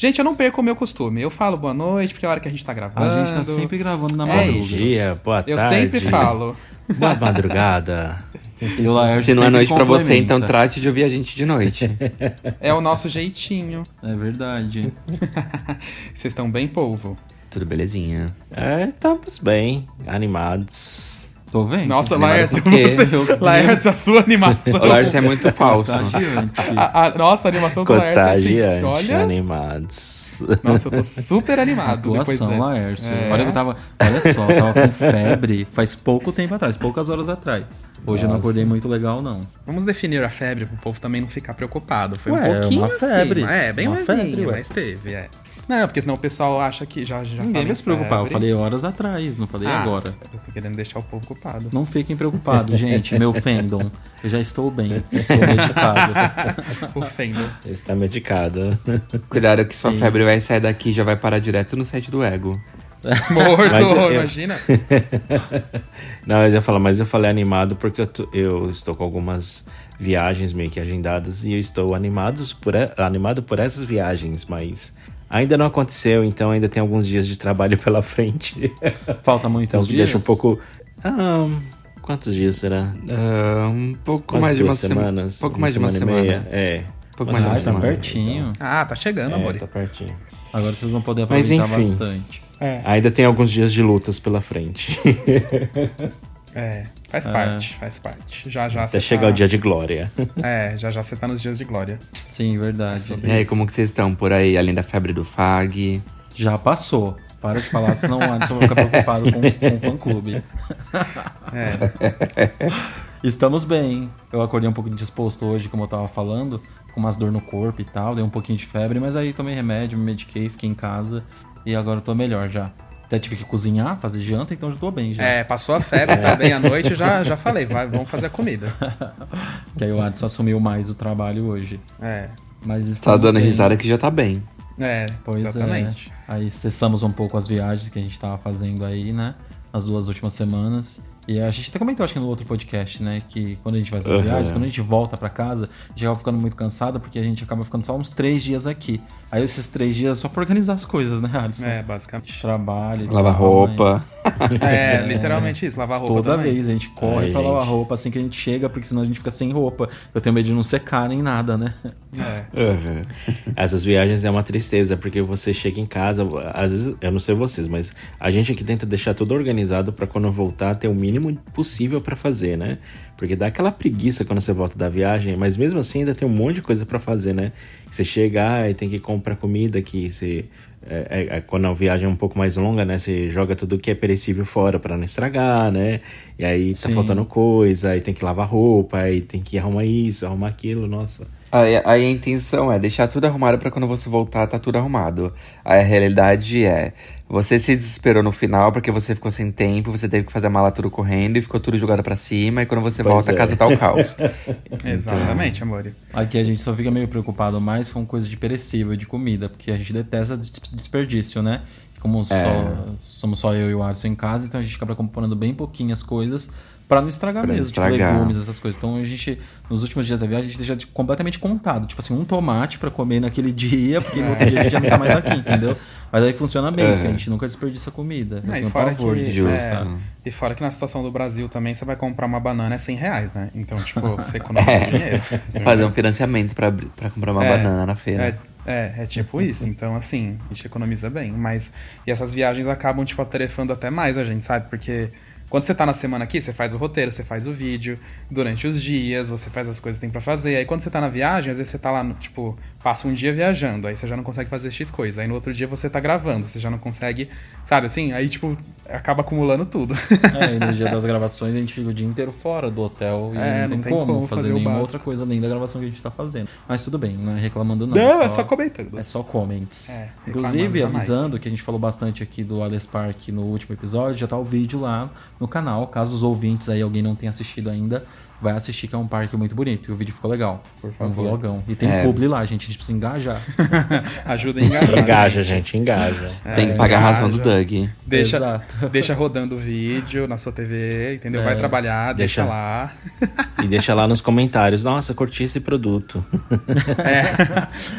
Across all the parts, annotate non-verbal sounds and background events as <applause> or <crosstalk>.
Gente, eu não perco o meu costume. Eu falo boa noite, porque é a hora que a gente tá gravando. A gente tá sempre gravando na É madrugada. Bom isso. dia, boa Eu tarde. sempre falo. Boa madrugada. E o Se não é noite pra você, então trate de ouvir a gente de noite. <laughs> É o nosso jeitinho. É verdade. <laughs> Vocês estão bem polvo. Tudo belezinha. É, estamos bem, animados. Tô vendo. Nossa, Laércio, <laughs> você... Laércio, a sua animação. O Lars é muito <laughs> falso. A, a- nossa, a animação do Laércio é assim. Olha, animados. nossa, eu tô super animado depois Atuação, dessa. Laércio. É. Olha que eu tava. Olha só, eu tava com febre faz pouco tempo atrás, poucas horas atrás. Hoje eu não Nossa. acordei muito legal, não. Vamos definir a febre pro povo também não ficar preocupado. Foi Ué, um pouquinho uma febre. acima. É, bem Uma levinho, febre, mas teve, é. Não, porque senão o pessoal acha que já já Ninguém vai se preocupar. Eu falei horas atrás, não falei Ah, agora. Eu tô querendo deixar o povo ocupado. Não fiquem preocupados, gente. Meu fandom. Eu já estou bem. Estou medicado. <laughs> O Fendo. Está medicado. Cuidado que sua Sim. febre vai sair daqui e já vai parar direto no site do Ego. <laughs> Morto, Mas eu- imagina. <laughs> Não, eu ia falar, mas eu falei animado porque eu, tô- eu estou com algumas viagens meio que agendadas e eu estou animados por, animado por essas viagens, mas ainda não aconteceu, então ainda tem alguns dias de trabalho <laughs> pela frente. Falta muitos Então dias. deixa um pouco. Ah, quantos dias será? Ah, um pouco mais de uma semanas. pouco mais de uma e semana. meia. É. Um pouco mais de uma tá semana. pertinho. Ah, tá chegando, É, amor. tá pertinho. Agora vocês vão poder Mas aproveitar enfim. bastante. Ainda tem alguns dias de lutas pela frente. <laughs> É, faz É. parte, faz parte. Já já Até você chegar tá... o dia de glória. <laughs> É, já já você tá nos dias de glória. Sim, verdade. E aí, como que vocês estão por aí, além da febre do FAG? Já passou. Para de falar, senão o Anderson vai ficar preocupado com, com o fã-clube. É. <laughs> Estamos bem. Eu acordei um pouco disposto hoje, como eu tava falando, com umas dor no corpo e tal, dei um pouquinho de febre, mas aí tomei remédio, me mediquei, fiquei em casa e agora eu tô melhor já. Até tive que cozinhar, fazer janta, então já tô bem já. É, passou a febre, tá bem à noite, já, já falei, vai, vamos fazer a comida. <laughs> Que aí o Adson assumiu mais o trabalho hoje. É, Mas Tá estamos dando bem. risada que já tá bem. é, Pois exatamente. é. Aí cessamos um pouco as viagens que a gente tava fazendo aí, né? As duas últimas semanas. E a gente até comentou, acho que no outro podcast, né? Que quando a gente faz essas Uhum. viagens, quando a gente volta pra casa, a gente acaba ficando muito cansado porque a gente acaba ficando só uns três dias aqui. Aí esses três dias é só pra organizar as coisas, né, Alisson? É, basicamente. Trabalho. Lavar roupa. É, literalmente isso, lavar roupa Toda também. vez a gente corre Ai, pra lavar gente. roupa assim que a gente chega, porque senão a gente fica sem roupa. Eu tenho medo de não secar nem nada, né? É. Uhum. Essas viagens é uma tristeza, porque você chega em casa, às vezes, eu não sei vocês, mas a gente aqui tenta deixar tudo organizado pra quando voltar ter o mínimo possível pra fazer, né? Porque dá aquela preguiça quando você volta da viagem, mas mesmo assim ainda tem um monte de coisa pra fazer, né? Você chega e tem que comprar comida que você é, é- é- quando a viagem é um pouco mais longa, né? Você joga tudo que é perecível fora pra não estragar, né? E aí tá Sim. faltando coisa, aí tem que lavar roupa, aí tem que arrumar isso, arrumar aquilo, nossa. Aí, aí a intenção é deixar tudo arrumado pra quando você voltar tá tudo arrumado. Aí a realidade é, você se desesperou no final porque você ficou sem tempo, você teve que fazer a mala tudo correndo e ficou tudo jogado pra cima e quando você Pois volta é. a casa tá o caos. <laughs> Exatamente, amor. Aqui a gente só fica meio preocupado mais com coisa de perecível, de comida, porque a gente detesta des- desperdício, né? Como só, somos só eu e o Arson em casa, então a gente acaba comprando bem pouquinhas coisas pra não estragar Pra mesmo, estragar. tipo legumes, essas coisas. Então a gente, nos últimos dias da viagem, a gente deixa de- completamente contado. Tipo assim, um tomate pra comer naquele <laughs> dia, porque no outro dia a gente já não tá mais aqui, <laughs> entendeu? Mas aí funciona bem, É. porque a gente nunca desperdiça comida. Não, e fora pavor que- desperdiçar. E fora que na situação do Brasil também você vai comprar uma banana é 100 reais, né? Então, tipo, <laughs> você economiza dinheiro. Fazer um financiamento pra comprar uma É, banana na feira. É, é, é tipo isso. Então, assim, a gente economiza bem. Mas. E essas viagens acabam, tipo, atarefando até mais a gente, sabe? Porque quando você tá na semana aqui, você faz o roteiro, você faz o vídeo. Durante os dias, você faz as coisas que tem pra fazer. Aí quando você tá na viagem, às vezes você tá lá, no, tipo, passa um dia viajando. Aí você já não consegue fazer X coisa. Aí no outro dia você tá gravando, você já não consegue. Sabe assim? Aí, tipo, acaba acumulando tudo. <laughs> É, e no dia das <laughs> gravações a gente fica o dia inteiro fora do hotel e É, não, tem, como, fazer, fazer o nenhuma outra coisa além da gravação que a gente tá fazendo. Mas tudo bem, não é reclamando não. Não, é só comentando. É só comments. É, Inclusive, avisando que a gente falou bastante aqui do Alice Park no último episódio, já tá o vídeo lá no canal. Caso os ouvintes aí, alguém não tenha assistido ainda, vai assistir, que é um parque muito bonito. E o vídeo ficou legal. Por É um favor. vlogão. E tem É. publi lá, gente. A gente precisa engajar. <laughs> Ajuda a engajar. Engaja, gente. gente, engaja. Tem que pagar a razão do engaja. Doug. Deixa, Exato. <laughs> deixa rodando o vídeo na sua TV, entendeu? É. Vai trabalhar, deixa, Deixa. lá. E deixa lá nos comentários, nossa, curti esse produto. <laughs>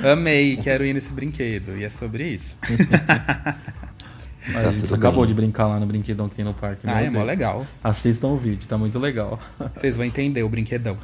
É. Amei, quero ir nesse brinquedo. E é sobre isso. A gente tudo acabou bem. de brincar lá no brinquedão que tem no parque. Ah, é mó legal. Assistam o vídeo, tá muito legal. <laughs> Vocês vão entender o brinquedão.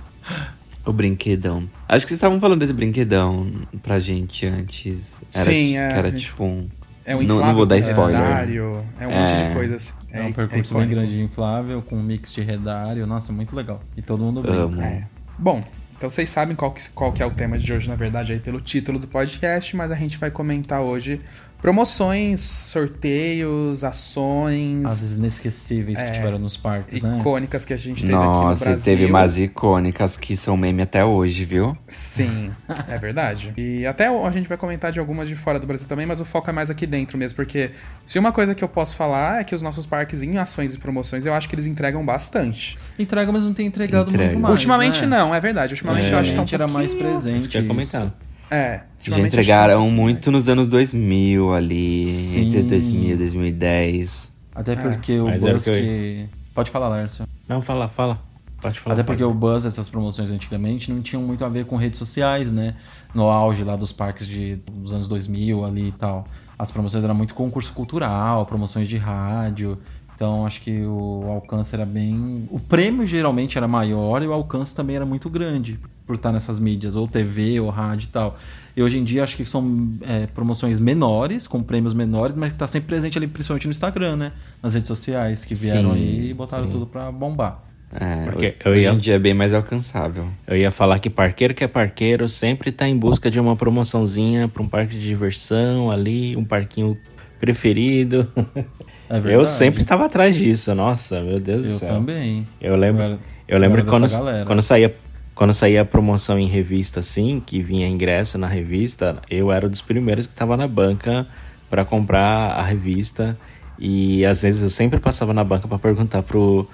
O brinquedão. Acho que vocês estavam falando desse brinquedão pra gente antes. Era, Sim, é, Que era tipo um. É um Não- não inflável vou dar com spoiler. redário, É um monte É. de coisa assim. É, um percurso bem icônico. grande inflável, com um mix de redário. Nossa, muito legal. E todo mundo brinca. Amo. É. Bom, então vocês sabem qual que, qual que é o tema de hoje, na verdade, aí pelo título do podcast, mas a gente vai comentar hoje promoções, sorteios, ações As inesquecíveis É. que tiveram nos parques, né? icônicas que a gente teve aqui no Nossa, Brasil. teve umas icônicas que são meme até hoje, viu? Sim, é verdade. E até a gente vai comentar de algumas de fora do Brasil também, mas o foco é mais aqui dentro mesmo, porque se uma coisa que eu posso falar é que os nossos parques em ações e promoções, eu acho que eles entregam bastante. Entrega, mas não tem entregado Entrega. muito mais. Ultimamente né? não, é verdade. Ultimamente eu acho que tá um era mais presente. Isso que eu ia comentar. isso. É, Já entregaram que muito nos anos 2000 ali, Sim. entre 2000 e 2010. Até porque o Mas era Buzz o que que... Pode falar, Lércio. Não, fala, fala. Pode falar. Até porque fala. o Buzz, essas promoções antigamente, não tinham muito a ver com redes sociais, né? No auge lá dos parques de, dos anos 2000 ali e tal. As promoções eram muito concurso cultural, promoções de rádio. Então acho que o alcance era bem. O prêmio geralmente era maior e o alcance também era muito grande por estar nessas mídias, ou TV, ou rádio e tal. E hoje em dia acho que são é, promoções menores, com prêmios menores, mas que está sempre presente ali, principalmente no Instagram, né? Nas redes sociais, que vieram Sim, aí e botaram sim. tudo pra bombar. É, Porque hoje, eu ia- hoje em dia é bem mais alcançável. Eu ia falar que parqueiro que é parqueiro sempre tá em busca de uma promoçãozinha pra um parque de diversão ali, um parquinho preferido. <laughs> É verdade. Eu sempre tava atrás disso, nossa, meu Deus do Eu céu. também. Eu lembro, Eu era- eu lembro eu quando, quando saía quando saía promoção em revista assim, que vinha ingresso na revista, eu era um dos primeiros que tava na banca pra comprar a revista. E às vezes eu sempre passava na banca pra perguntar pro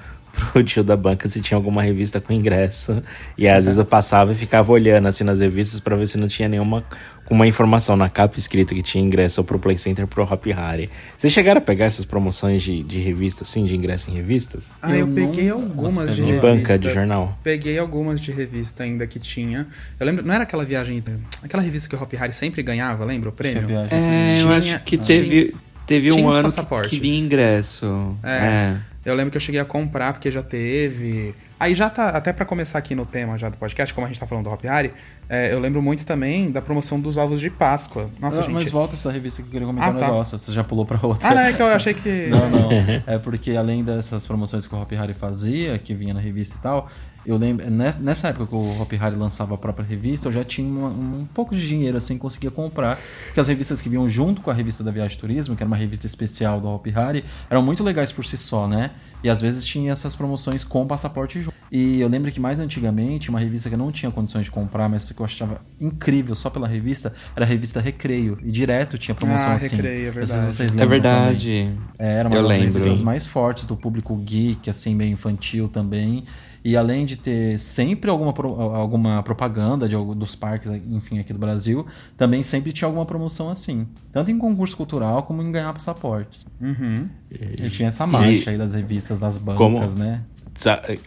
<laughs> pro tio da banca se tinha alguma revista com ingresso. E às vezes eu passava e ficava olhando assim nas revistas para ver se não tinha nenhuma com uma informação na capa escrito que tinha ingresso ou pro Play Center pro Hop Harry. Vocês chegaram a pegar essas promoções de, de revista, assim, de ingresso em revistas? Ah, eu, Eu peguei não- algumas Você de? De revista. banca, de jornal? Peguei algumas de revista ainda que tinha. Eu lembro, não era aquela viagem, aquela revista que o Hop Harry sempre ganhava, lembra o prêmio? Tinha viagem. É, eu Tinha- acho que tinha- teve, tinha um ano que, que vinha ingresso. É. É. Eu lembro que eu cheguei a comprar porque já teve. Aí já tá, até pra começar aqui no tema já do podcast, como a gente tá falando do Hop Harry, é, eu lembro muito também da promoção dos ovos de Páscoa. Nossa, Ah, gente. Mas volta essa revista que eu queria comentar Ah, um tá. negócio. Você já pulou pra outra. Ah, não, é que eu achei que. Não, não. <laughs> É porque além dessas promoções que o Hop Harry fazia, que vinha na revista e tal, eu lembro. nes- Nessa época que o Hop Harry lançava a própria revista, eu já tinha uma- um pouco de dinheiro assim, conseguia comprar. Porque as revistas que vinham junto com a revista da Viagem Turismo, que era uma revista especial do Hop Harry, eram muito legais por si só, né? E às vezes tinha essas promoções com passaporte junto. E eu lembro que mais antigamente, uma revista que eu não tinha condições de comprar, mas que eu achava incrível só pela revista, era a revista Recreio. E direto tinha promoção Ah, assim. Recreio, é Não sei se verdade. vocês É verdade. É, era uma Eu das lembro. revistas mais fortes do público geek, assim, meio infantil também. E além de ter sempre alguma, alguma propaganda de, dos parques, enfim, aqui do Brasil, também sempre tinha alguma promoção assim. Tanto em concurso cultural como em ganhar passaportes. Uhum. E tinha essa marcha aí das revistas, das bancas, Como- né?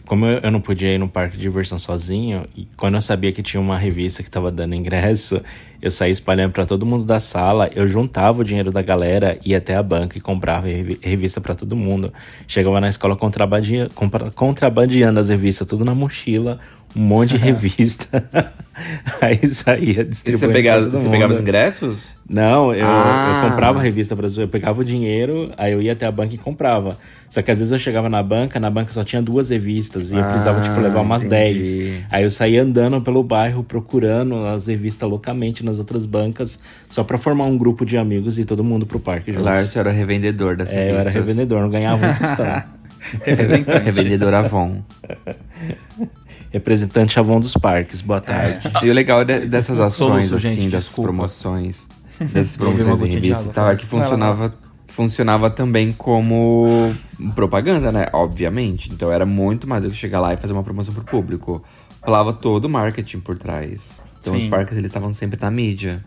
Como eu não podia ir no parque de diversão sozinho, e quando eu sabia que tinha uma revista que tava dando ingresso, eu saía espalhando pra todo mundo da sala, eu juntava o dinheiro da galera, ia até a banca e comprava revi- revista pra todo mundo. Chegava na escola compra- contrabandeando as revistas, tudo na mochila, um monte de <laughs> revista. Aí saía E distribuindo. você pra pegava, todo você mundo. pegava os ingressos? Não, eu, Ah. eu comprava a revista brasileira, eu pegava o dinheiro, aí eu ia até a banca e comprava. Só que às vezes eu chegava na banca, na banca só tinha duas revistas, e eu Ah, precisava, tipo, levar umas entendi. 10. Aí eu saía andando pelo bairro, procurando as revistas loucamente nas outras bancas, só pra formar um grupo de amigos e todo mundo pro parque O juntos. Lárcio era revendedor das É, eu revistas. era revendedor, não ganhava um tostão. <laughs> Representante. Revendedor Avon. <laughs> Representante Avon dos parques, boa tarde. <laughs> E o legal de- dessas ações, Soluço, assim, gente, dessas desculpa. promoções, <laughs> dessas promoções de revista e tal, é que funcionava, funcionava também como propaganda, né? Obviamente. Então era muito mais do que chegar lá e fazer uma promoção pro público. Falava todo o marketing por trás. Então os Sim. parques, eles estavam sempre na mídia.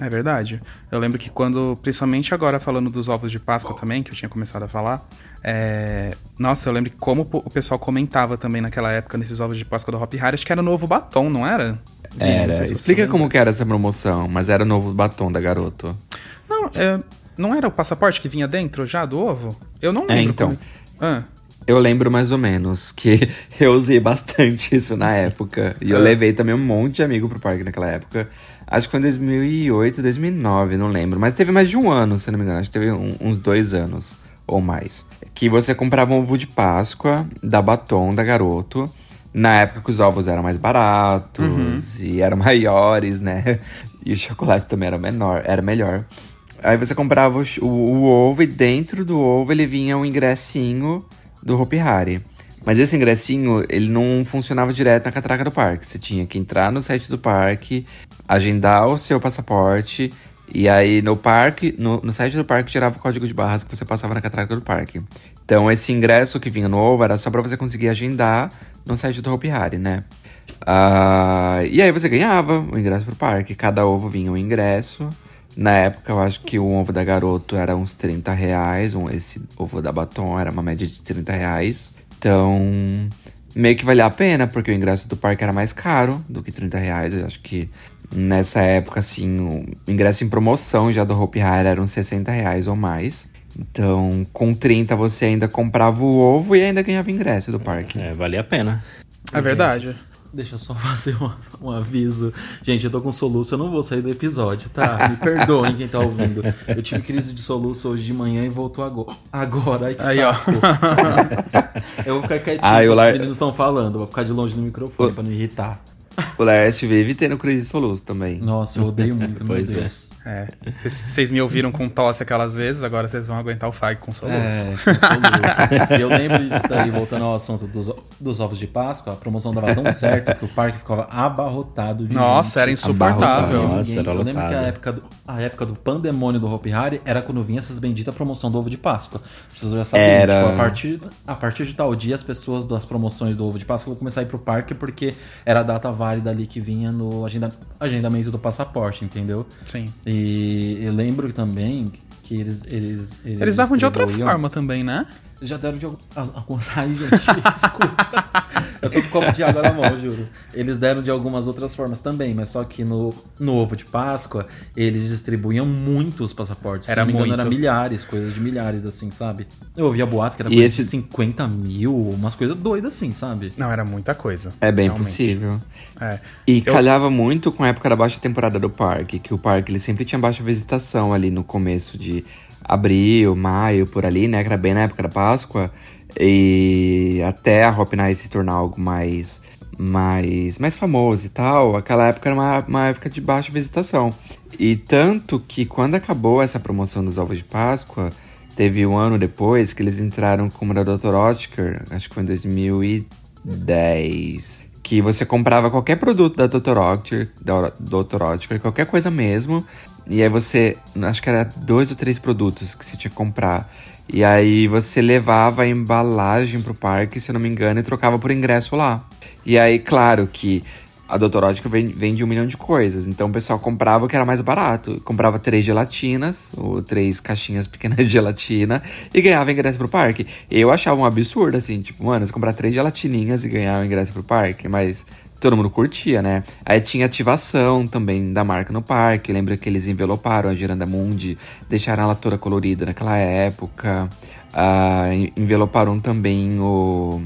É verdade. Eu lembro que quando, principalmente agora falando dos ovos de Páscoa também, que eu tinha começado a falar, é... nossa, eu lembro como o pessoal comentava também naquela época nesses ovos de Páscoa do Hop Harry, acho que era o novo batom, não era? Vini, Era. não se Explica lembra. como que era essa promoção, mas era o novo batom da garoto. Não, é, não era o passaporte que vinha dentro já do ovo? Eu não É, lembro. então. como- Ah, Eu lembro mais ou menos que <laughs> eu usei bastante <laughs> isso na época. E eu Ah. levei também um monte de amigo pro parque naquela época. Acho que foi em 2008, 2009, não lembro. Mas teve mais de um ano, se não me engano. Acho que teve um- uns dois anos ou mais. Que você comprava um ovo de Páscoa da Batom, da Garoto. Na época que os ovos eram mais baratos Uhum. e eram <laughs> maiores, né? E o chocolate também era menor, era melhor. Aí você comprava o, o ovo e dentro do ovo ele vinha um ingressinho do Hopi Hari. Mas esse ingressinho, ele não funcionava direto na catraca do parque. Você tinha que entrar no site do parque, agendar o seu passaporte, e aí no parque, no, no site do parque tirava o código de barras que você passava na catraca do parque. Então esse ingresso que vinha no ovo era só pra você conseguir agendar no site do Hopi né? Ah, e aí você ganhava o ingresso pro parque. Cada ovo vinha um ingresso. Na época, eu acho que o ovo da Garoto era uns 30 reais. Um, esse ovo da Batom era uma média de 30 reais. Então, meio que valia a pena, porque o ingresso do parque era mais caro do que 30 reais. Eu acho que nessa época, assim, o ingresso em promoção já do Hopi Hari era uns 60 reais ou mais. Então, com 30 você ainda comprava o ovo e ainda ganhava ingresso do parque. É, valia a pena. é verdade. Deixa eu só <laughs> fazer um, um aviso. Gente, eu tô com soluço, eu não vou sair do episódio, tá? Me <laughs> perdoem quem tá ouvindo. Eu tive crise de soluço hoje de manhã e voltou agora. Agora, ai Aí, ó. saco. <laughs> eu vou ficar quietinho, Ai, o porque Lar- os meninos estão falando. Vou ficar de longe do microfone pra não irritar. O Laércio vive tendo crise de soluço também. Nossa, eu odeio muito, meu é. Deus. É. Vocês me ouviram com tosse aquelas vezes, agora vocês vão aguentar o Fag com soluço. É, com <laughs> soluço. e eu lembro disso daí, voltando ao assunto dos, dos ovos de Páscoa, a promoção dava tão certo que o parque ficava abarrotado de Nossa, gente. era insuportável. Nossa, era eu lembro lotado. que a época, do, a época do pandemônio do Hopi Hari era quando vinha essas benditas promoção do ovo de Páscoa. As pessoas já sabiam, Era. tipo, a partir, a partir de tal dia as pessoas das promoções do ovo de Páscoa vão começar a ir pro parque porque era a data válida ali que vinha no agenda, agendamento do passaporte, entendeu? Sim. E eu lembro também que eles. Eles, eles, Eles davam de outra forma também, né? Já deram de algum. a- a- Ai, gente, <laughs> desculpa. Eu tô com copo de água na mão, juro. Eles deram de algumas outras formas também, mas só que no, no ovo de Páscoa, eles distribuíam muitos passaportes. Era Se não me engano, muito. era milhares, coisas de milhares, assim, sabe? Eu ouvia boato que era E coisa esse- de 50 mil, umas coisas doidas assim, sabe? Não, era muita coisa. É bem realmente. possível. É. E Eu- calhava muito com a época da baixa temporada do parque, que o parque ele sempre tinha baixa visitação ali no começo de abril, maio, por ali, né? Que era bem na época da Páscoa. E até a Hop Night se tornar algo mais, mais, mais famoso e tal, aquela época era uma, uma época de baixa visitação. E tanto que quando acabou essa promoção dos ovos de Páscoa, teve um ano depois que eles entraram como da Dr. Oetker, acho que foi em 2010 que você comprava qualquer produto da Dr. Oetker, da Dr. Oetker, qualquer coisa mesmo, e aí você, acho que era dois ou três produtos que você tinha que comprar. E aí você levava a embalagem pro parque, se eu não me engano, e trocava por ingresso lá. E aí, claro que a Dr. Oetker vende, um milhão de coisas, então o pessoal comprava o que era mais barato. Comprava três gelatinas, ou três caixinhas <laughs> pequenas de gelatina, e ganhava ingresso pro parque. Eu achava um absurdo, assim, tipo, mano, você comprar três gelatininhas e ganhar o ingresso pro parque, mas todo mundo curtia, né? Aí tinha ativação também da marca no parque. Lembra que eles enveloparam a Giranda Mundi, deixaram ela toda colorida naquela época. Ah, en- enveloparam também o.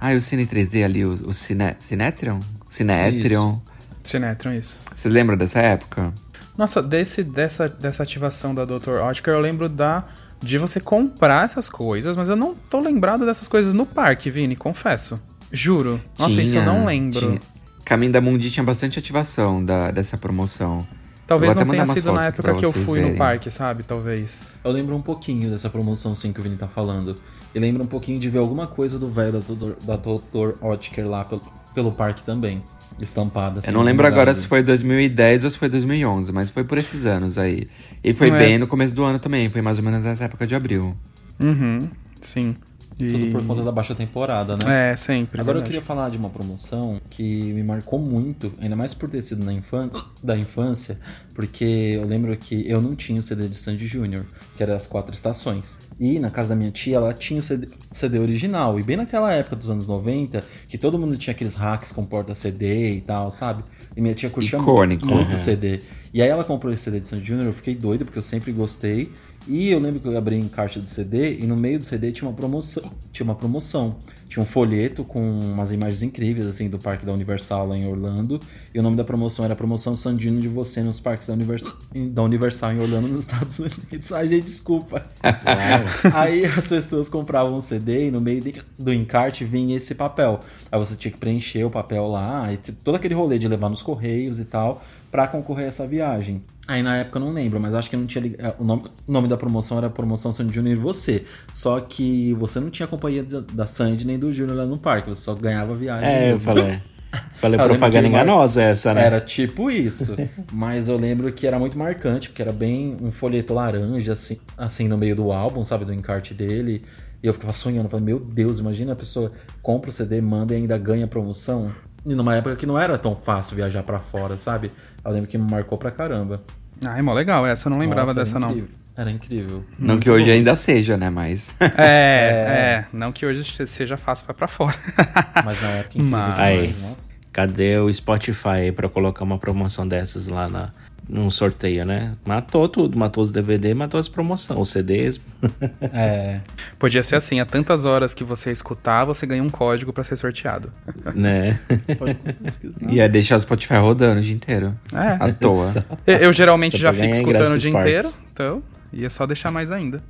Ah, o Cine 3D ali, o, o Cine, Cinetrion? Cinetrion. Sinetron, isso. Vocês lembram dessa época? Nossa, desse, dessa, dessa ativação da Dr. Oetker, eu lembro da de você comprar essas coisas, mas eu não tô lembrado dessas coisas no parque, Vini, confesso. Juro. Nossa, isso eu não lembro. tinha- Caminho da Mundi tinha bastante ativação da, dessa promoção. Talvez não tenha sido na época que eu fui no verem. parque, sabe? Talvez. Eu lembro um pouquinho dessa promoção sim que o Vini tá falando. E lembro um pouquinho de ver alguma coisa do velho da Dr. da Dr. Oetker lá pelo, pelo parque também. Estampada. assim, Eu não lembro agora se foi 2010 ou se foi 2011, mas foi por esses anos aí. E foi Não é. bem no começo do ano também, foi mais ou menos nessa época de abril. Uhum, sim. E... Tudo por conta da baixa temporada, né? É, sempre. Agora eu verdade. queria falar de uma promoção que me marcou muito, ainda mais por ter sido na infância, da infância, porque eu lembro que eu não tinha o CD de Sandy Júnior, que era as quatro estações. E na casa da minha tia, ela tinha o CD, CD original. E bem naquela época dos anos 90, que todo mundo tinha aqueles hacks com porta CD e tal, sabe? E minha tia curtia Icônico. muito Uhum. CD. E aí ela comprou esse CD de Sandy Júnior, eu fiquei doido, porque eu sempre gostei. E eu lembro que eu abri em caixa do CD e no meio do CD tinha uma promoção. Tinha uma promoção. Tinha um folheto com umas imagens incríveis, assim, do parque da Universal lá em Orlando. E o nome da promoção era Promoção Sandino de Você nos parques da, Univers- da Universal em Orlando, nos <laughs> Estados Unidos. Ai, gente, desculpa. Aí as pessoas compravam um CD e no meio do encarte vinha esse papel. Aí você tinha que preencher o papel lá, e todo aquele rolê de levar nos correios e tal, pra concorrer a essa viagem. Aí na época eu não lembro, mas acho que não tinha. lig- é, O nome, o nome da promoção era Promoção Sandy Júnior e você. Só que você não tinha companhia da, da Sandy nem do Júnior lá no parque, você só ganhava a viagem. É, eu mesmo. falei. <laughs> Falei Eu propaganda mar- enganosa essa, né? Era tipo isso. Mas eu lembro que era muito marcante, porque era bem um folheto laranja, assim, assim no meio do álbum, sabe? Do encarte dele. E eu ficava sonhando, falei, meu Deus, imagina a pessoa compra o CD, manda e ainda ganha promoção. E numa época que não era tão fácil viajar pra fora, sabe? Eu lembro que me marcou pra caramba. Ah, é mó legal essa, eu não lembrava Nossa, dessa, não. Era incrível. Não Muito que hoje bom. ainda seja, né? Mas. <laughs> <laughs> É, é, não que hoje seja fácil pra, pra fora. <laughs> Mas na época incrível Mas- Aí, demais, cadê o Spotify aí pra colocar uma promoção dessas lá na, num sorteio, né? Matou tudo, matou os DVD, matou as promoções, os CDs. <laughs> É. Podia ser assim, a tantas horas que você escutar, você ganha um código pra ser sorteado. <laughs> né? Pode pesquisar. Ia deixar o Spotify rodando o dia inteiro. É. À toa. Eu, eu geralmente já fico escutando o dia pros inteiro, então ia só deixar mais ainda.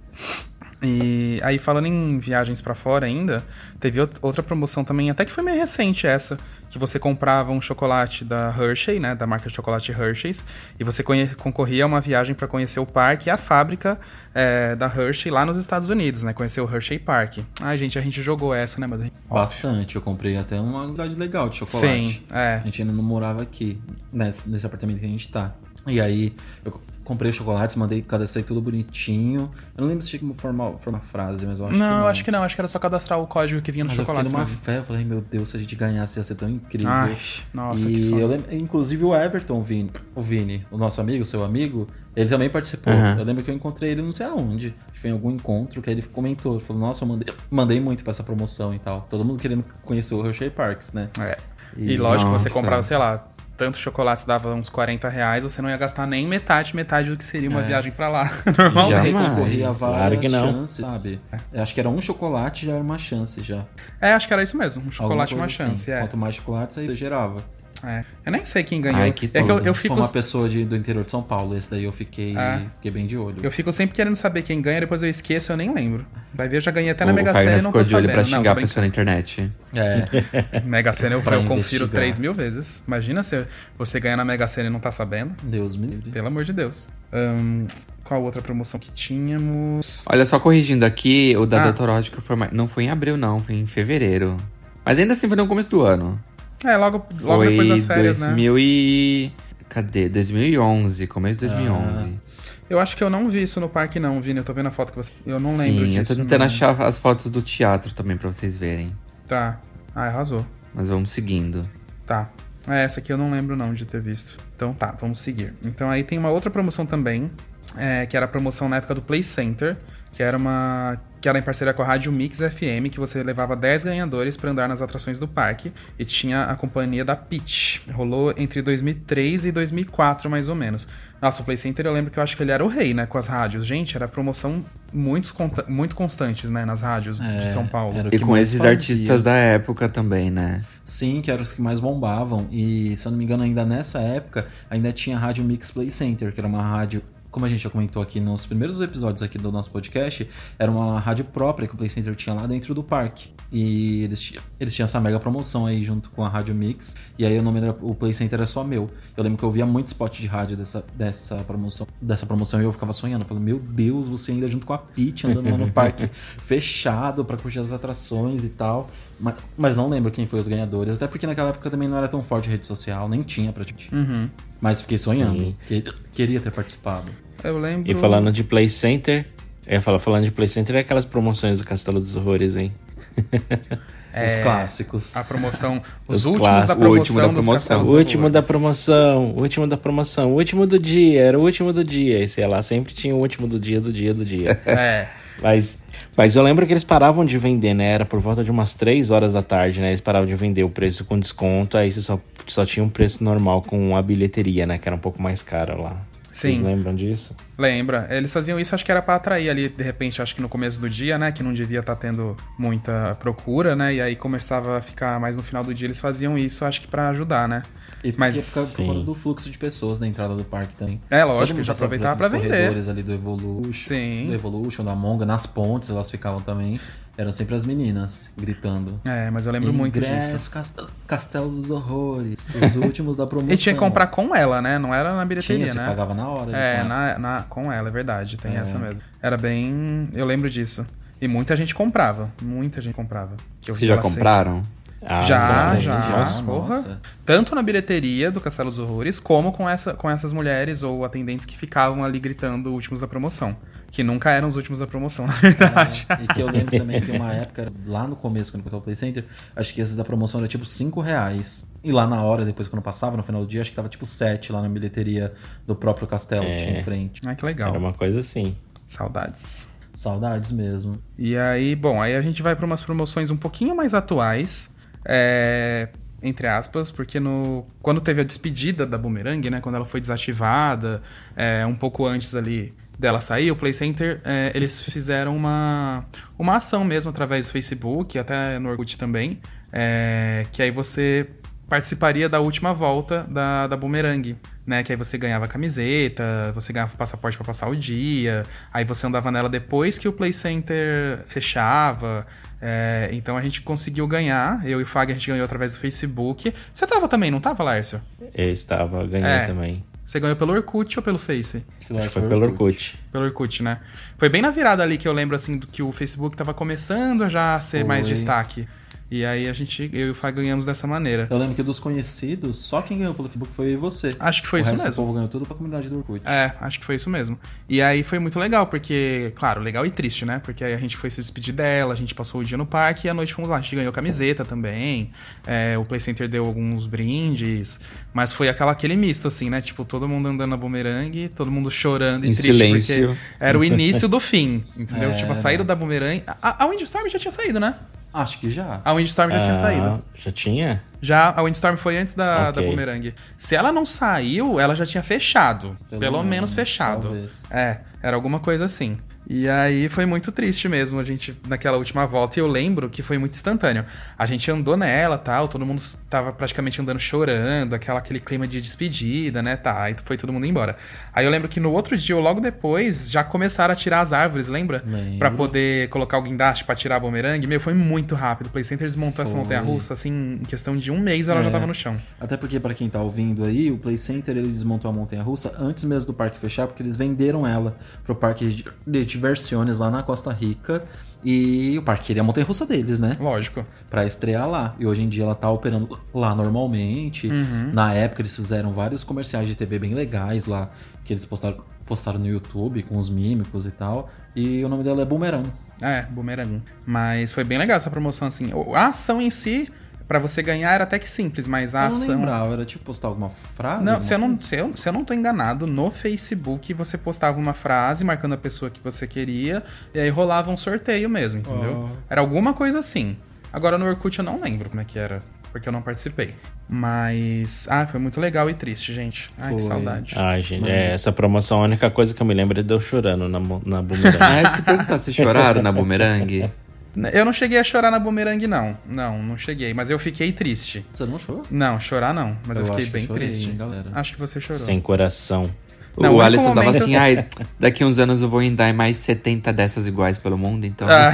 E aí, falando em viagens pra fora ainda, teve out- outra promoção também, até que foi meio recente essa, que você comprava um chocolate da Hershey, né, da marca de chocolate Hershey's, e você concorria a uma viagem pra conhecer o parque e a fábrica é, da Hershey lá nos Estados Unidos, né, conhecer o Hershey Park. Ai, gente, a gente jogou essa, né, mas gente... Bastante. Eu comprei até uma unidade legal de chocolate. Sim, é. A gente ainda não morava aqui, nesse, nesse apartamento que a gente tá. E aí, eu comprei os chocolates, mandei cadastrei tudo bonitinho. Eu não lembro se tinha que formar, formar frase, mas eu acho que não, não. eu acho que não, acho que era só cadastrar o código que vinha no Mas chocolate eu fiquei numa mesmo. fé, eu falei, meu Deus, se a gente ganhasse ia ser tão incrível. Ai, nossa, e que sonho. eu lembro, inclusive o Everton, o Vini, o Vini, o nosso amigo, seu amigo, ele também participou. Uhum. Eu lembro que eu encontrei ele não sei aonde. Que foi em algum encontro que aí ele comentou. Ele falou, nossa, eu mandei, mandei muito pra essa promoção e tal. Todo mundo querendo conhecer o Hershey Parks, né? É. E, lógico, Nossa. você comprava, sei lá, tantos chocolates dava uns 40 reais, você não ia gastar nem metade, metade do que seria uma É. viagem pra lá. <laughs> Normal. Já- Você Jamais. concorria a várias Claro que não. chances, sabe? Eu acho que era um chocolate já era uma chance já. É, acho que era isso mesmo. Um chocolate uma coisa chance, assim. é. Quanto mais chocolates, aí você gerava. É. Eu nem sei quem ganhou. Ai, que é que eu, eu Foi fico. uma pessoa de- do interior de São Paulo. Esse daí eu fiquei, É. fiquei bem de olho. Eu fico sempre querendo saber quem ganha, depois eu esqueço, eu nem lembro. Vai ver, eu já ganhei até na o Mega Fagner Sena e não ficou tô de olho sabendo. pra não, xingar tô a pessoa na internet. É, <laughs> Mega Sena eu, eu confiro. 3 mil vezes. Imagina se você ganha na Mega Sena e não tá sabendo. Deus me livre. Pelo amor de Deus. Ahn, qual outra promoção que tínhamos? Olha, só corrigindo aqui, o da Ah. Foi mais... não foi em abril, não, foi em fevereiro. Mas ainda assim foi no começo do ano. É, logo, logo foi depois das férias, né? 2000 e... Cadê? 2011, começo de 2011. Eu acho que eu não vi isso no parque, não, Vini. Eu tô vendo a foto que você. Eu não lembro Sim, disso. eu tô tentando não. achar as fotos do teatro também pra vocês verem. Tá. Ah, arrasou. Mas vamos seguindo. Tá. É, essa aqui eu não lembro não de ter visto. Então tá, vamos seguir. Então aí tem uma outra promoção também, é, que era a promoção na época do Play Center, que era uma. Que era em parceria com a Rádio Mix FM, que você levava 10 ganhadores pra andar nas atrações do parque. E tinha a companhia da Peach. Rolou entre 2003 e 2004, mais ou menos. Nossa, o Play Center eu lembro que eu acho que ele era o rei, né, com as rádios. Gente, era promoção muito, muito constantes, né, nas rádios É, de São Paulo. E com esses fazia. artistas da época também, né? Sim, que eram os que mais bombavam. E, se eu não me engano, ainda nessa época, ainda tinha a Rádio Mix Play Center, que era uma rádio, como a gente já comentou aqui nos primeiros episódios aqui do nosso podcast, era uma rádio própria que o Play Center tinha lá dentro do parque. E eles, eles tinham essa mega promoção aí junto com a Rádio Mix. E aí o nome era, o Play Center era só meu. Eu lembro que eu via muito spot de rádio dessa, dessa promoção. Dessa promoção e eu ficava sonhando. Falando, meu Deus, você ainda junto com a Peach andando lá no parque <laughs> fechado pra curtir as atrações e tal. Mas, mas não lembro quem foi os ganhadores. Até porque naquela época também não era tão forte a rede social, nem tinha praticamente. Uhum. Mas fiquei sonhando. Que- queria ter participado. Eu lembro. E falando de Play Center, eu ia falar, falando de Play Center, é aquelas promoções do Castelo dos Horrores, hein? Os clássicos. A promoção. Os, Os últimos clássicos, da o promoção. último da dos promoção. O último da promoção, o último da promoção, o último do dia, era o último do dia. E sei lá, sempre tinha o último do dia, do dia, do dia. É. Mas, mas eu lembro que eles paravam de vender, né? Era por volta de umas 3 horas da tarde, né? Eles paravam de vender o preço com desconto, aí você só, só tinha um preço normal com a bilheteria, né? Que era um pouco mais caro lá. Vocês Sim. lembram disso? Lembra? Eles faziam isso, acho que era pra atrair ali, de repente, acho que no começo do dia, né? Que não devia estar tendo muita procura, né? E aí começava a ficar mais no final do dia, eles faziam isso, acho que pra ajudar, né? E Mas- ficar por Sim. conta do fluxo de pessoas na entrada do parque também. É, lógico, já aproveitava pra pelos vender. corredores ali do Evolution. Sim. Do Evolution, da Monga, nas pontes elas ficavam também. Eram sempre as meninas gritando. É, mas eu lembro muito Ingresso, disso. Castelo, Castelo dos Horrores. Os últimos da promoção. <laughs> E tinha que comprar com ela, né? Não era na bilheteria, Tinha, você né? pagava na hora. É, na, na, com ela, é verdade, tem É. essa mesmo. Era bem. Eu lembro disso. E muita gente comprava. Muita gente comprava. Que eu Vocês já ela sempre. Ah, Já, já, já, já, porra. Tanto na bilheteria do Castelo dos Horrores, como com, essa, com essas mulheres ou atendentes que ficavam ali gritando últimos da promoção. Que nunca eram os últimos da promoção, <laughs> na verdade. É, e que eu lembro também que uma época, lá no começo, quando eu tava no Play Center, acho que esses da promoção era tipo 5 reais. E lá na hora, depois quando passava, no final do dia, acho que tava tipo 7 lá na bilheteria do próprio castelo que É. tinha em frente. Ai, que legal. Era uma coisa assim. Saudades. Saudades mesmo. E aí, bom, aí a gente vai para umas promoções um pouquinho mais atuais. É, entre aspas, porque no quando teve a despedida da Boomerang, né, quando ela foi desativada, é, um pouco antes ali dela sair, o Play Center, é, eles fizeram uma, uma ação mesmo através do Facebook, até no Orkut também, é, que aí você participaria da última volta da, da Boomerang. Né, que aí você ganhava camiseta, você ganhava passaporte para passar o dia, aí você andava nela depois que o Play Center fechava. É, então a gente conseguiu ganhar, eu e o Fag a gente ganhou através do Facebook. Você tava também, não tava, Lárcio? Eu estava, ganhei É. também. Você ganhou pelo Orkut ou pelo Face? Acho que foi pelo Orkut. Pelo Orkut, né? Foi bem na virada ali que eu lembro, assim, do que o Facebook tava começando a já ser mais Foi. destaque. E aí a gente, eu e o Fag ganhamos dessa maneira. Eu lembro que dos conhecidos, só quem ganhou pelo Facebook foi você. Acho que foi o isso resto mesmo. O povo ganhou tudo pra comunidade do Orkut. É, acho que foi isso mesmo. E aí foi muito legal, porque, claro, legal e triste, né? Porque aí a gente foi se despedir dela, a gente passou o dia no parque e à noite fomos lá. A gente ganhou camiseta também. é, o Play Center deu alguns brindes. Mas foi aquela, aquele misto, assim, né? Tipo, todo mundo andando na bumerangue, todo mundo chorando e Em triste, silêncio. porque era o início do fim, entendeu? É, <laughs> tipo, a saída da bumerangue. A, a Windstorm já tinha saído, né? Acho que já. A Windstorm já tinha Ah, saído. Já tinha? Já, a Windstorm foi antes da, Ok. da Boomerang. Se ela não saiu, ela já tinha fechado. Pelo, Pelo menos, menos, fechado. talvez. É, era alguma coisa assim. E aí foi muito triste mesmo, a gente, naquela última volta. E eu lembro que foi muito instantâneo. A gente andou nela tal, todo mundo tava praticamente andando chorando, aquela, aquele clima de despedida, né? Tá, aí foi todo mundo embora. Aí eu lembro que no outro dia, ou logo depois, já começaram a tirar as árvores, lembra? Lembro. Pra poder colocar o guindaste pra tirar a bumerangue. Meu, foi muito rápido. O Play Center desmontou essa Foi. montanha russa, assim, em questão de um mês ela já É. tava no chão. Até porque, pra quem tá ouvindo aí, o Play Center ele desmontou a montanha russa antes mesmo do parque fechar, porque eles venderam ela pro parque de diversiones lá na Costa Rica. E o parque queria a montanha russa deles, né? Lógico. Pra estrear lá. E hoje em dia ela tá operando lá normalmente. Uhum. Na época eles fizeram vários comerciais de TV bem legais lá, que eles postaram, postaram no YouTube com os mímicos e tal. E o nome dela é Boomerang. É, Boomerang. Mas foi bem legal essa promoção, assim. A ação em si, pra você ganhar, era até que simples, mas a eu não lembrava, era tipo postar alguma frase? Não, alguma se eu não, se, eu, se eu não tô enganado, no Facebook você postava uma frase marcando a pessoa que você queria, e aí rolava um sorteio mesmo, entendeu? Era alguma coisa assim. Agora no Orkut eu não lembro como é que era, porque eu não participei. Mas. Ah, foi muito legal e triste, gente. Ai, que Foi. saudade. Ai, gente, é, essa promoção, a única coisa que eu me lembro é de eu chorando na, na boomerang. Ah, isso que perguntar, vocês choraram na bumerangue? Eu não cheguei a chorar na Boomerang, não. Não, não cheguei. Mas eu fiquei triste. Você não chorou? Não, chorar não. Mas eu, Eu fiquei acho que bem chorei, triste. hein, galera. Acho que você chorou. Sem coração. Não, o Alisson tava assim, ai, daqui uns anos eu vou dar mais 70 dessas iguais pelo mundo, então. Ah.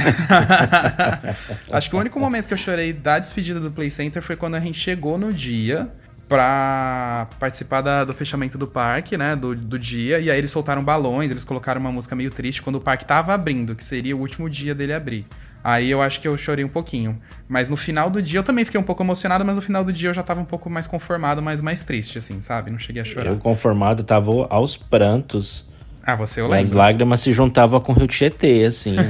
<laughs> Acho que o único momento que eu chorei da despedida do Play Center foi quando a gente chegou no dia pra participar da- do fechamento do parque, né, do, do dia, e aí eles soltaram balões, eles colocaram uma música meio triste quando o parque tava abrindo, que seria o último dia dele abrir. Aí eu acho que eu chorei um pouquinho. Mas no final do dia eu também fiquei um pouco emocionado, mas no final do dia eu já tava um pouco mais conformado, mas mais triste, assim, sabe? Não cheguei a chorar. Eu, conformado, tava aos prantos. Ah, você eu E as lembro. lágrimas se juntavam com o Rio Tietê, assim. <laughs>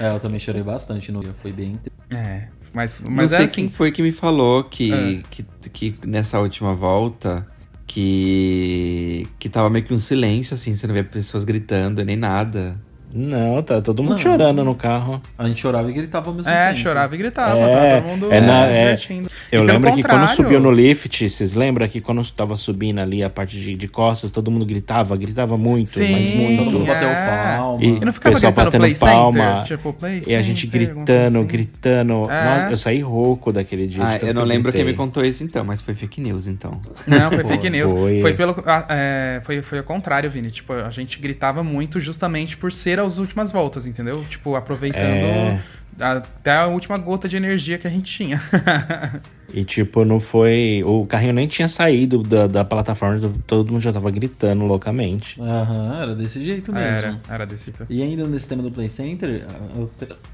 É, eu também chorei bastante no dia. Foi bem. É, mas, Mas não é sei assim. quem foi que me falou que, É. que, que nessa última volta que que tava meio que um silêncio, assim, você não vê pessoas gritando nem nada. Não, tá todo mundo Não. chorando no carro. A gente chorava e gritava ao mesmo É, tempo. chorava e gritava, É, tava todo mundo é na- se é. divertindo. Eu E pelo lembro que quando subiu no lift, vocês lembram que quando tava subindo ali a parte de, de costas, todo mundo gritava, gritava muito, Sim, mas muito. Todo mundo bateu É. palma. E, E não ficava pessoal gritando batendo Play palma. Center? Tipo, Play E a gente Center, gritando, assim. gritando. É. Eu saí rouco daquele dia. Ah, eu não que lembro quem me contou isso então, mas foi fake news então. Não, foi Foi, fake news. foi. Foi, pelo. ah, é, foi, foi ao contrário, Vini. Tipo, a gente gritava muito justamente por ser as últimas voltas, entendeu? Tipo, aproveitando É. até a última gota de energia que a gente tinha. <laughs> E tipo, não foi. O carrinho nem tinha saído da, da plataforma, todo mundo já tava gritando loucamente. Aham, era desse jeito mesmo. era, era desse jeito. E ainda nesse tema do Play Center,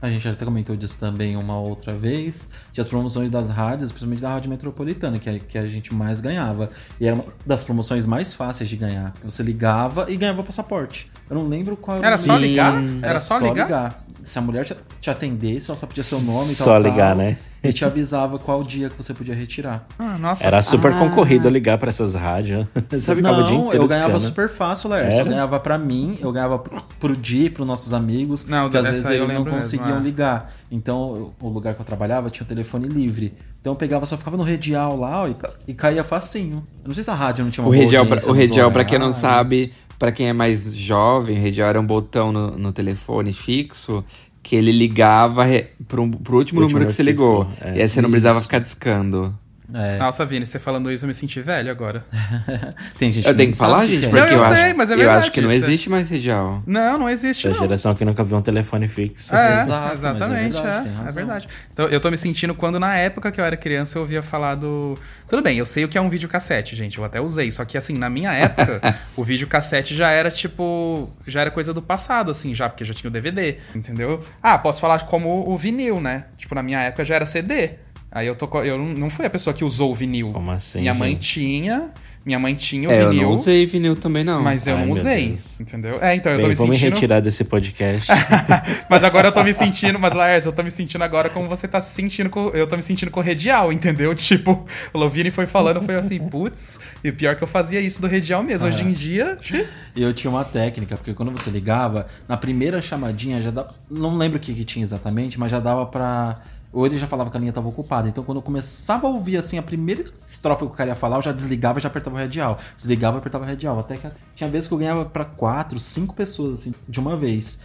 a- gente até comentou disso também uma outra vez, tinha as promoções das rádios, principalmente da Rádio Metropolitana, que a, que a gente mais ganhava. E era uma das promoções mais fáceis de ganhar. Você ligava e ganhava passaporte. Eu não lembro qual Era o só ligar? Era, Era só só ligar? ligar? Se a mulher te, te atendesse, ela só pedia seu nome e tal. Só ligar, tal, né? E te avisava qual dia que você podia retirar. Ah, nossa. Era super Ah. concorrido ligar pra essas rádios. <laughs> Você Sabe, ficava o dia não, inteiro eu ganhava super fácil, Lércio. Eu ganhava pra mim, eu ganhava pro, Di, pros nossos amigos. Não, porque às vezes eles não lembro mesmo, conseguiam é. ligar. Então, o lugar que eu trabalhava tinha o telefone livre. Então eu pegava, só ficava no redial lá ó, e, e caía facinho. Eu não sei se a rádio não tinha uma O redial, pra, o redial pra quem não sabe, pra quem é mais jovem, o redial era um botão no, no telefone fixo que ele ligava re- pro, pro último número que você ligou. é. E aí você não precisava ficar discando. É. Nossa, Vini, você falando isso, eu me senti velho agora. <laughs> Tem gente Eu não tenho que falar, gente? é. Porque Não, eu acho, sei, mas é eu verdade acho que não isso. existe mais redial. Não, não existe, não. geração que nunca viu um telefone fixo. É, Exato, é exatamente, verdade, é, tem é razão. verdade. Então, eu tô me sentindo quando na época que eu era criança eu ouvia falar do. Tudo bem, eu sei o que é um videocassete, gente, eu até usei. Só que assim, na minha época, <laughs> o videocassete já era tipo. Já era coisa do passado, assim, já, porque já tinha o DVD, entendeu? Ah, posso falar como o vinil, né? Tipo, na minha época já era CD. Aí eu tô. Eu não- não fui a pessoa que usou o vinil. Como assim, Minha mãe gente? tinha. Minha mãe tinha o É, eu vinil. não usei vinil também, não. Mas eu Ai, não usei, entendeu? É, então eu tô Bem, me vou me sentindo. retirar desse podcast. <laughs> Mas agora eu tô me sentindo, mas Laércio, eu tô me sentindo agora como você tá se sentindo com. Eu tô me sentindo com o Redial, entendeu? <laughs> Tipo, o Lovini foi falando, foi assim, putz, e o pior que eu fazia isso do Redial mesmo. Hoje em dia. E eu tinha uma técnica, porque quando você ligava, na primeira chamadinha já dava. Não lembro o que, que tinha exatamente, mas já dava pra. Ou ele já falava que a linha estava ocupada. Então, quando eu começava a ouvir assim a primeira estrofe que o cara ia falar, eu já desligava e já apertava o radial. Desligava e apertava o radial. Até que tinha vezes que eu ganhava pra quatro, cinco pessoas assim, de uma vez.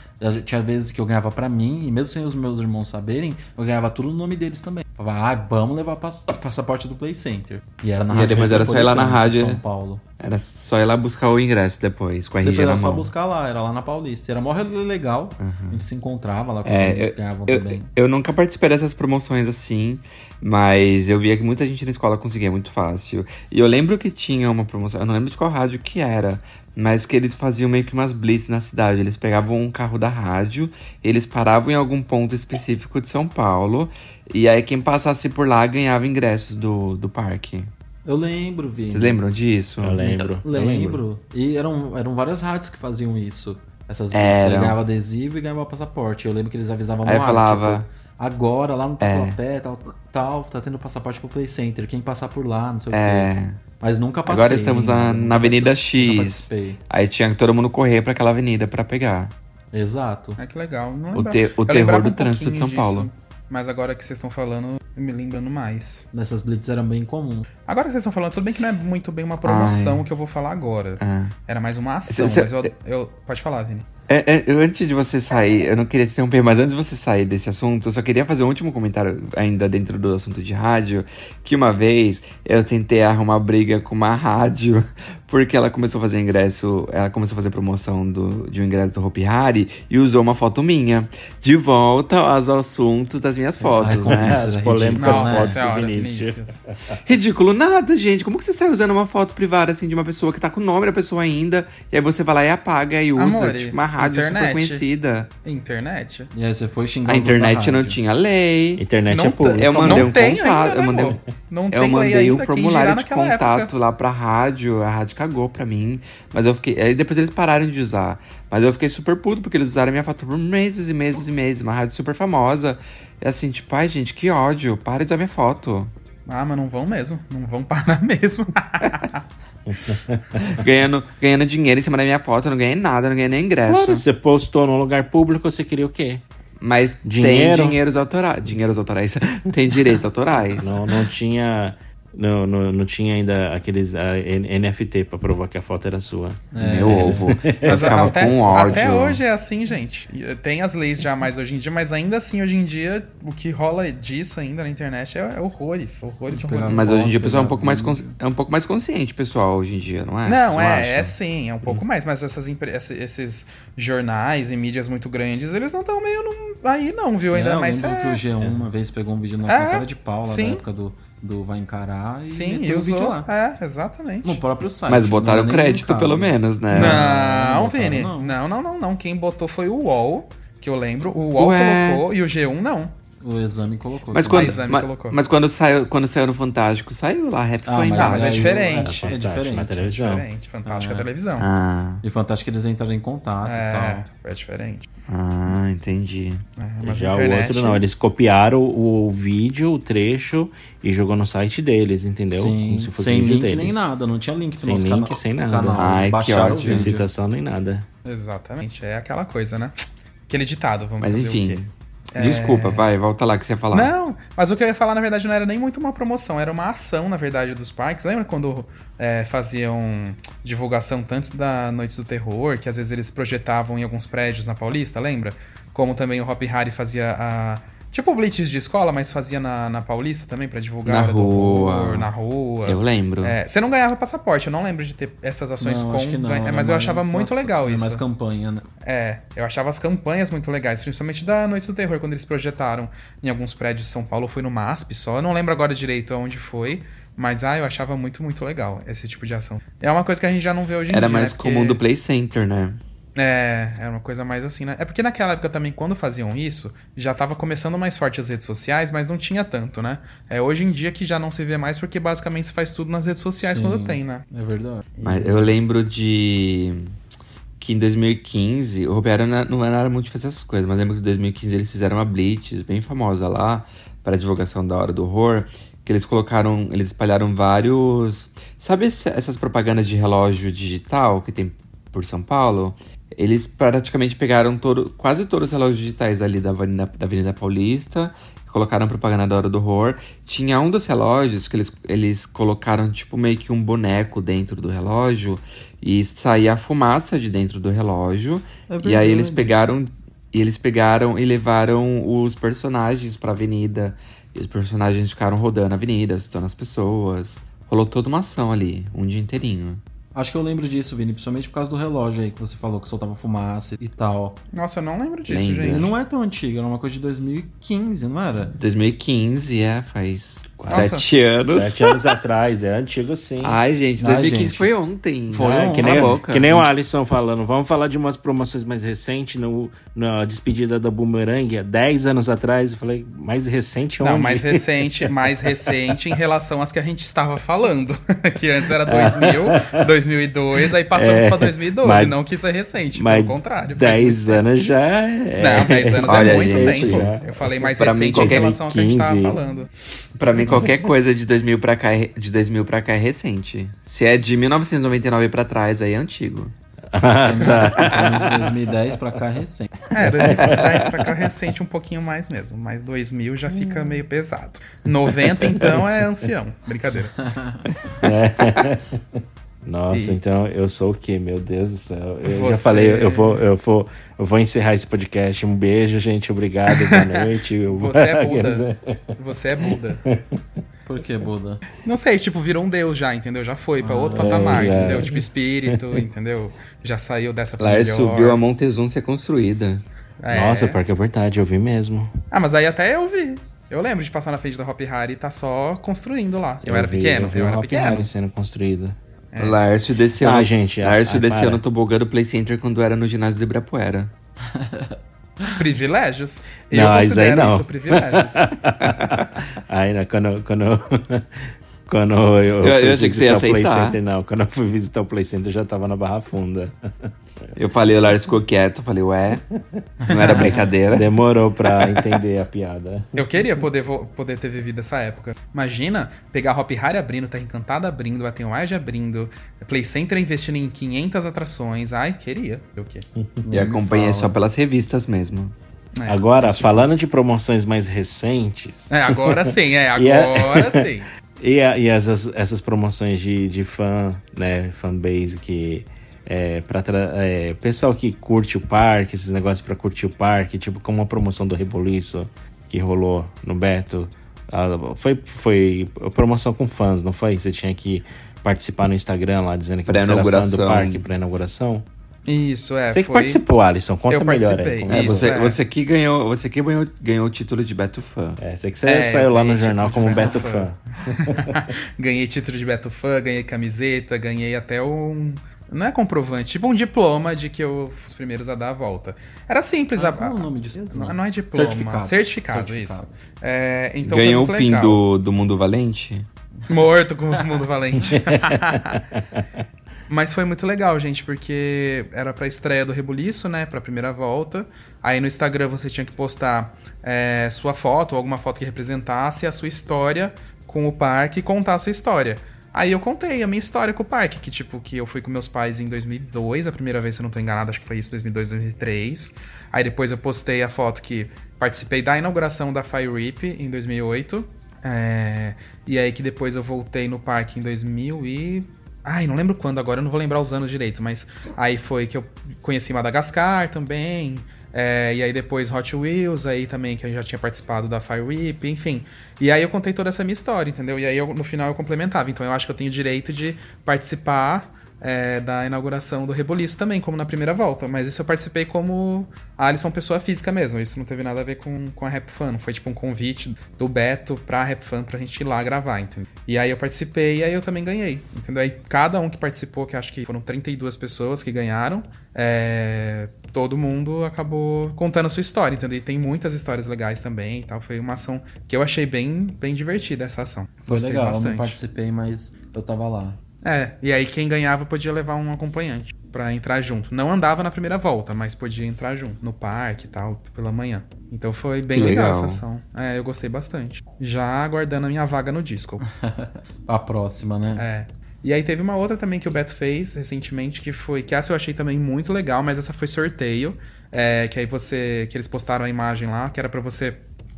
Tinha vezes que eu ganhava pra mim, e mesmo sem os meus irmãos saberem, eu ganhava tudo no nome deles também. Falava, ah, vamos levar pass passaporte do Play Center. E era na E rádio depois era só ir lá na rádio, São né? Paulo. Era só ir lá buscar o ingresso depois, com a RG Depois na era só mão. buscar lá, era lá na Paulista. Era mó legal. A gente se encontrava lá com os É, eu, que ganhavam eu, também. eu nunca participei dessas promoções assim, mas eu via que muita gente na escola conseguia muito fácil. E eu lembro que tinha uma promoção, eu não lembro de qual rádio que era, mas que eles faziam meio que umas blitz na cidade. Eles pegavam um carro da rádio, eles paravam em algum ponto específico de São Paulo, e aí quem passasse por lá ganhava ingressos do, do parque. Eu lembro, Vini. Vocês lembram disso? Eu lembro. eu Lembro. E eram, eram várias rádios que faziam isso. Essas Eram. vezes. Você ganhava adesivo e ganhava passaporte. Eu lembro que eles avisavam no Aí ar, falava- tipo, agora, lá no É. Tatuapé, tal, tal, tá tendo passaporte pro Play Center. Quem passar por lá, não sei o quê. Mas nunca passei. Agora estamos na, na Avenida X. Aí tinha que todo mundo correr pra aquela avenida pra pegar. Exato. É que legal. Não O te- o terror do um trânsito de São pouquinho Paulo. disso, Mas agora que vocês estão falando, eu me lembrando mais. Nessas blitz eram bem comum. Agora que vocês estão falando, tudo bem que não é muito bem uma promoção que eu vou falar agora. É. Era mais uma ação, Cê- cê- mas eu, eu- Pode falar, Vini. É, é, antes de você sair, eu não queria te interromper, mas antes de você sair desse assunto, eu só queria fazer um último comentário ainda dentro do assunto de rádio, que uma vez eu tentei arrumar briga com uma rádio, <laughs> porque ela começou a fazer ingresso, ela começou a fazer promoção do, de um ingresso do Hopi Hari e usou uma foto minha. De volta aos assuntos das minhas fotos, Ai, como né? isso As polêmicas Nossa né? fotos do Vinícius. Vinícius. <laughs> Ridículo nada, gente. Como que você sai usando uma foto privada assim de uma pessoa que tá com o nome da pessoa ainda, e aí você vai lá e apaga e usa, Amore, tipo, uma rádio super internet. conhecida. Internet? E aí você foi xingando A internet não rádio. tinha lei. Internet Não é pública. Eu mandei não um tem contato, ainda, né, eu mandei? Não eu tem lei mandei um formulário de contato época. lá pra rádio, a rádio cagou pra mim, mas eu fiquei, aí depois eles pararam de usar, mas eu fiquei super puto porque eles usaram minha foto por meses e meses e meses, uma rádio super famosa, e assim, tipo, ai gente, que ódio, para de usar minha foto. Ah, mas não vão mesmo. Não vão parar <laughs> mesmo. <laughs> <laughs> ganhando, ganhando dinheiro em cima da minha foto, eu não ganhei nada, não ganhei nem ingresso. Claro, você postou num lugar público, você queria o quê? Mas Dinheiro? tem dinheiros autorais. Dinheiros autorais. <laughs> tem direitos autorais. Não, não tinha. Não, não, não tinha ainda aqueles N- NFT pra provar que a foto era sua. Meu ovo. Eu <laughs> Mas ficava até, com ódio. até hoje é assim, gente. E, Tem as leis já mais hoje em dia, mas ainda assim, hoje em dia, o que rola disso ainda na internet é, é horrores. Horrores, horrores. Mas hoje em dia o pessoal é um pouco mais, é um pouco mais consciente, pessoal, hoje em dia, não é? Não, é, é sim, é um pouco mais, mas essas esses jornais e mídias muito grandes, eles não estão meio num- aí não, viu? Ainda É, eu mais lembro é... que o G1 uma vez pegou um vídeo É, na cara de pau lá sim. da época do, do Vai Encarar e Sim, e meteu o vídeo usou. lá. É, exatamente. No próprio site. Mas botaram crédito, pelo menos, né? Não, não, Vini. não. Não, não, não, não. Quem botou foi o UOL, que eu lembro. O UOL Ué. colocou e o G1 não. O exame colocou. Mas quando, exame ma- colocou. mas quando saiu, quando saiu no Fantástico, saiu lá, Rap Ah, foi mas Ah, mas é diferente. É, Fantástico, diferente. na televisão. Diferente. Fantástica Ah. televisão. Ah, E fantástico eles entraram em contato e É, tal. é diferente. ah, entendi. É, mas Já a o internet- outro não, eles copiaram o vídeo, o trecho e jogou no site deles, entendeu? Sim, Como se fosse sem o link deles. nem nada, não tinha link pro Sem nosso link, cana- sem nada. canal. Ai, Eles que o ódio. Sem citação nem nada. Exatamente. É aquela coisa, né? Aquele ditado, vamos Mas fazer o enfim. quê? Desculpa, vai, volta lá que você ia falar. Não, mas o que eu ia falar, na verdade, não era nem muito uma promoção, era uma ação, na verdade, dos parques. Lembra quando é, faziam divulgação tanto da Noites do Terror, que às vezes eles projetavam em alguns prédios na Paulista, lembra? como também o Hop Harry fazia a. Tipo blitz de escola, mas fazia na, na Paulista também pra divulgar Na rua. horror, na rua. Eu lembro. É, você não ganhava passaporte, eu não lembro de ter essas ações Não, com. acho que não, ganha- era mas eu mais achava muito legal era isso. mais campanha, né? É, eu achava as campanhas muito legais, principalmente da Noite do Terror, quando eles projetaram em alguns prédios de São Paulo, foi no MASP só, eu não lembro agora direito aonde foi, mas ah, eu achava muito, muito legal esse tipo de ação. É uma coisa que a gente já não vê hoje em Era dia, mais né? Porque- comum do Play Center, né? É, era uma coisa mais assim, né? É porque naquela época também, quando faziam isso, já tava começando mais forte as redes sociais, mas não tinha tanto, né? É hoje em dia que já não se vê mais, porque basicamente se faz tudo nas redes sociais Sim. quando tem, né? É verdade. Mas eu lembro de que em 2015, o Roberto não não era muito de fazer essas coisas, mas lembro que em 2015 eles fizeram uma blitz bem famosa lá para divulgação da Hora do Horror, que eles colocaram, eles espalharam vários, sabe essa- essas propagandas de relógio digital que tem por São Paulo? Eles praticamente pegaram todo, quase todos os relógios digitais ali da Avenida, da Avenida Paulista, colocaram propaganda da Hora do Horror. Tinha um dos relógios que eles, eles colocaram tipo meio que um boneco dentro do relógio e saía a fumaça de dentro do relógio. É e aí eles pegaram e eles pegaram e levaram os personagens pra avenida. E os personagens ficaram rodando a avenida, assustando as pessoas. Rolou toda uma ação ali, um dia inteirinho. Acho que eu lembro disso, Vini, principalmente por causa do relógio aí que você falou que soltava fumaça e tal. Nossa, eu não lembro disso, Lembra? Gente. não é tão antigo, era uma coisa de 2015, não era? 2015, é, faz Nossa. sete anos. Sete anos atrás, é antigo sim. Ai, gente, Ai, 2015 gente. foi ontem. Foi ontem. que nem, boca. que nem o Alisson falando. Vamos falar de umas promoções mais recentes. No, na despedida da Boomerang, há 10 anos atrás. Eu falei, mais recente onde? Não, mais recente, mais recente em relação às que a gente estava falando. <laughs> que antes era 2000, 2002, <laughs> aí passamos É, pra 2012. mas- não que isso é recente, Mas pelo contrário. faz 10 muito anos já é. Não, 10 anos Olha, é muito gente, tempo. já. Eu falei mais Pra mim, recente em qualquer relação ao que a gente tava 15. falando. Pra mim, qualquer coisa de 2000 pra cá, é- de 2000 pra cá é recente. Se é de 1999 pra trás, aí é antigo. Ah, tá. Pelo menos 2010 pra cá é recente. É, 2010 pra cá recente um pouquinho mais mesmo. Mas 2000 já fica meio pesado. 90 então é ancião. Brincadeira. Nossa, E- então eu sou o quê? Meu Deus do céu. Eu já Você- falei, eu vou, eu, vou, eu vou encerrar esse podcast. Um beijo, gente. Obrigado. Boa <laughs> noite. Eu- <laughs> Você é Buda. Você é Buda. Por que, Buda? Não sei, tipo, virou um deus já, entendeu? Já foi pra outro patamar, é. entendeu? Tipo, espírito, <laughs> entendeu? Já saiu dessa pra Lars melhor. subiu a Montezum ser construída. É. Nossa, pior que é verdade, eu vi mesmo. Ah, mas aí até eu vi. Eu lembro de passar na frente da Hop Harry e tá só construindo lá. Eu, era vi- pequeno, eu, vi eu era Hop pequeno. Harry sendo construído. O Lárcio desceu. Ah, no- gente, Lárcio ah, desceu para. no tobogã do Play Center quando era no ginásio do Ibirapuera. <laughs> Privilégios? Eu Não, isso aí considero não. isso privilégios. <laughs> Aí, né, quando, quando, quando eu, Eu- eu fui achei que você ia visitar o Play aceitar. Center, não. Quando eu fui visitar o Play Center, eu já tava na Barra Funda. Eu falei, o Lars ficou quieto. Eu falei, ué, não era brincadeira. Demorou pra entender a piada. Eu queria poder, poder ter vivido essa época. Imagina pegar Hop Harry abrindo, Terra Encantada abrindo, Batenwage abrindo, Play Center investindo em 500 atrações. Ai, queria. O quê? E acompanhei só pelas revistas mesmo. É, Agora, falando de promoções mais recentes, É, agora sim, é, <laughs> é- agora sim. E, a- e essas, essas promoções de, de fã, né? Fanbase que. É, pra é, pessoal que curte o parque, esses negócios pra curtir o parque, tipo como a promoção do Reboliço que rolou no Beto. Foi, foi promoção com fãs, não foi? Você tinha que participar no Instagram lá dizendo que você era fã do parque pra inauguração. Isso, é. Você que foi... participou, Alisson, conta Eu melhor aí. É, Isso, você, é. você que ganhou, você que ganhou, ganhou o título de Beto Fã. É, sei que você É, saiu lá no jornal como Beto Beto Fã. <laughs> ganhei título de Beto Fã, ganhei camiseta, ganhei até um. Não é comprovante, tipo um diploma de que eu fui os primeiros a dar a volta. Era simples. Ah, a, qual é o nome disso? Não, não é diploma. Certificado. Certificado, Certificado. isso. É, então ganhou o pin do, do Mundo Valente? Morto com o mundo valente. <laughs> Mas foi muito legal, gente, porque era pra estreia do Rebuliço, né? Pra primeira volta. Aí no Instagram você tinha que postar é, sua foto, alguma foto que representasse a sua história com o parque e contar a sua história. Aí eu contei a minha história com o parque, que tipo, que eu fui com meus pais em 2002, a primeira vez, se eu não tô enganado, acho que foi isso, 2002, 2003. Aí depois eu postei a foto que participei da inauguração da Fire Rip em 2008. É, e aí que depois eu voltei no parque em 2000 e... Ai, não lembro quando agora, eu não vou lembrar os anos direito, mas aí foi que eu conheci Madagascar também. É, e aí depois Hot Wheels, aí também que eu já tinha participado da Fire Whip, enfim. E aí eu contei toda essa minha história, entendeu? E aí eu, no final eu complementava. Então eu acho que eu tenho direito de participar é, da inauguração do Reboliço também, como na primeira volta. Mas isso eu participei como Alisson pessoa física mesmo. Isso não teve nada a ver com, com a Rap Fan. Foi tipo um convite do Beto pra Rap Fan pra gente ir lá gravar, entendeu? E aí eu participei e aí eu também ganhei, entendeu? Aí cada um que participou, que acho que foram 32 pessoas que ganharam, é, todo mundo acabou contando a sua história, entendeu? E tem muitas histórias legais também e tal. Foi uma ação que eu achei bem, bem divertida essa ação. Foi Gostei legal, eu bastante. não participei, mas eu tava lá. É, e aí quem ganhava podia levar um acompanhante pra entrar junto. Não andava na primeira volta, mas podia entrar junto no parque e tal, pela manhã. Então foi bem legal. legal. essa ação. É, eu gostei bastante. Já aguardando a minha vaga no disco. <laughs> A próxima, né? É. E aí teve uma outra também que o Beto fez recentemente, que foi. Que essa eu achei também muito legal, mas essa foi sorteio. É, que aí você. Que eles postaram a imagem lá, que era pra você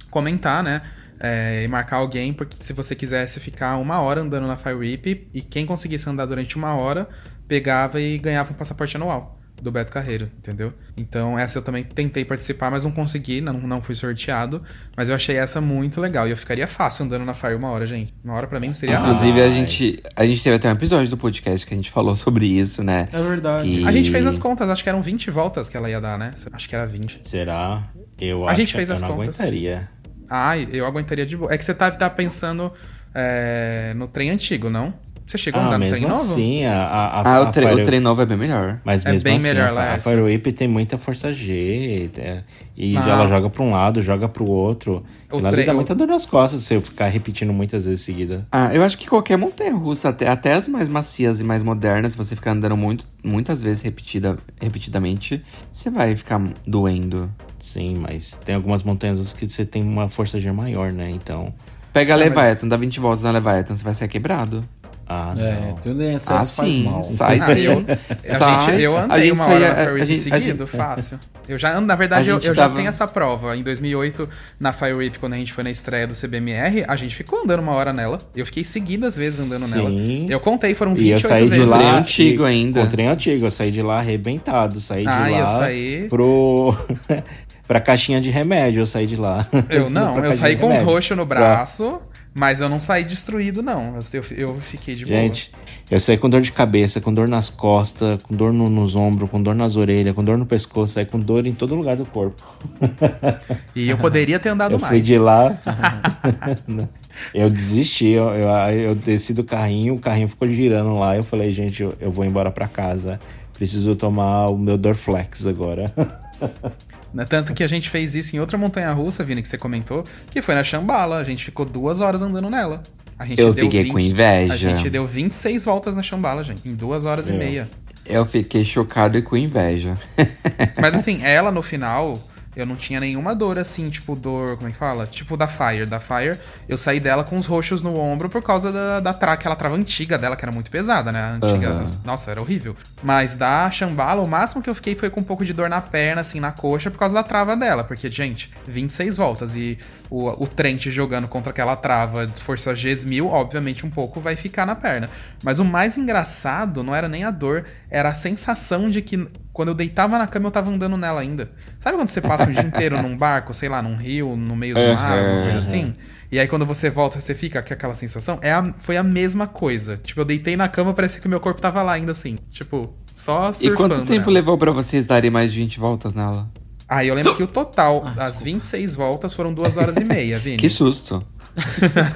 comentar, né? É, e marcar alguém, porque se você quisesse ficar uma hora andando na Fire Whip, e quem conseguisse andar durante uma hora, pegava e ganhava um passaporte anual do Beto Carreiro, entendeu? Então essa eu também tentei participar, mas não consegui, não, não fui sorteado. Mas eu achei essa muito legal. E eu ficaria fácil andando na Fire uma hora, gente. Uma hora pra mim seria Inclusive, a gente, a gente teve até um episódio do podcast que a gente falou sobre isso, né? É verdade. E- A gente fez as contas, acho que eram 20 voltas que ela ia dar, né? Acho que era 20. Será? Eu A acho gente fez que eu as não contas. aguentaria. Ai, eu aguentaria de boa. É que você tá, tá pensando é, no trem antigo, não? Você chegou a Ah, andar no trem novo? assim, a, a, a, Ah, a o, tre Fire- o trem novo é bem melhor. Mas É mesmo bem assim, melhor a, lá, a essa. Fire Whip tem muita força G. é, e Ah. ela joga pra um lado, joga pro outro. O Ela tre- dá muita dor nas costas se eu ficar repetindo muitas vezes seguida. Ah, eu acho que qualquer montanha russa, até, até as mais macias e mais modernas, se você ficar andando muito, muitas vezes repetida, repetidamente, você vai ficar doendo. Sim, mas tem algumas montanhas que você tem uma força G maior, né? Então. Pega a Ah, mas- Leviathan, dá 20 voltas na Leviathan, você vai ser quebrado. Ah, É, não. tudo em excesso Ah, faz sim, mal. sai Ah, <laughs> sim. eu, a Sai. gente, eu andei gente uma saía- hora na Fire Whip seguido, gente- fácil. Eu já, na verdade, eu, eu já tava- tenho essa prova. Em 2008, na Fire Whip, quando a gente foi na estreia do CBMR, a gente ficou andando uma hora nela. Eu fiquei seguidas vezes andando Sim. nela. Eu contei, foram E eu 28 saí de vezes. lá. Antigo ainda. Com trem antigo, eu saí de lá arrebentado. Saí Ah, de eu lá saí- pro. <laughs> pra caixinha de remédio, eu saí de lá. Eu <laughs> não, eu saí com os roxos no braço, mas eu não saí destruído, não. Eu, eu fiquei de boa. Gente, eu saí com dor de cabeça, com dor nas costas, com dor no- nos ombros, com dor nas orelhas, com dor no pescoço, saí com dor em todo lugar do corpo. <laughs> E eu poderia ter andado eu mais. fui de lá. <laughs> eu desisti, eu, eu, eu desci do carrinho, o carrinho ficou girando lá. Eu falei, gente, eu, eu vou embora pra casa. Preciso tomar o meu Dorflex agora. Né, Tanto que a gente fez isso em outra montanha russa, Vini, que você comentou, que foi na Chambala. A gente ficou duas horas andando nela. A gente Eu deu fiquei com inveja. A gente deu 26 voltas na Chambala, gente, em duas horas e É. meia. Eu fiquei chocado e com inveja. Mas assim, ela no final, eu não tinha nenhuma dor assim, tipo dor, como é que fala? Tipo da Fire. Da Fire, eu saí dela com os roxos no ombro por causa da, da tra aquela trava antiga dela, que era muito pesada, né? A antiga, Aham. nossa, era horrível. Mas da Shambhala, o máximo que eu fiquei foi com um pouco de dor na perna, assim, na coxa, por causa da trava dela. Porque, gente, 26 voltas e o, o Trent jogando contra aquela trava de força Gs 1000, obviamente um pouco vai ficar na perna. Mas o mais engraçado não era nem a dor, era a sensação de que quando eu deitava na cama eu tava andando nela ainda. Sabe quando você passa um dia inteiro num barco, sei lá, num rio, no meio do mar, alguma coisa assim? E aí quando você volta, você fica com aquela sensação? É a- foi a mesma coisa. Tipo, eu deitei na cama, parecia que o meu corpo tava lá ainda assim. Tipo, só E surfando quanto tempo nela. levou pra vocês darem mais de 20 voltas nela? Aí eu lembro que o total <laughs> das 26 voltas foram duas horas e meia, <laughs> Vini. Que susto.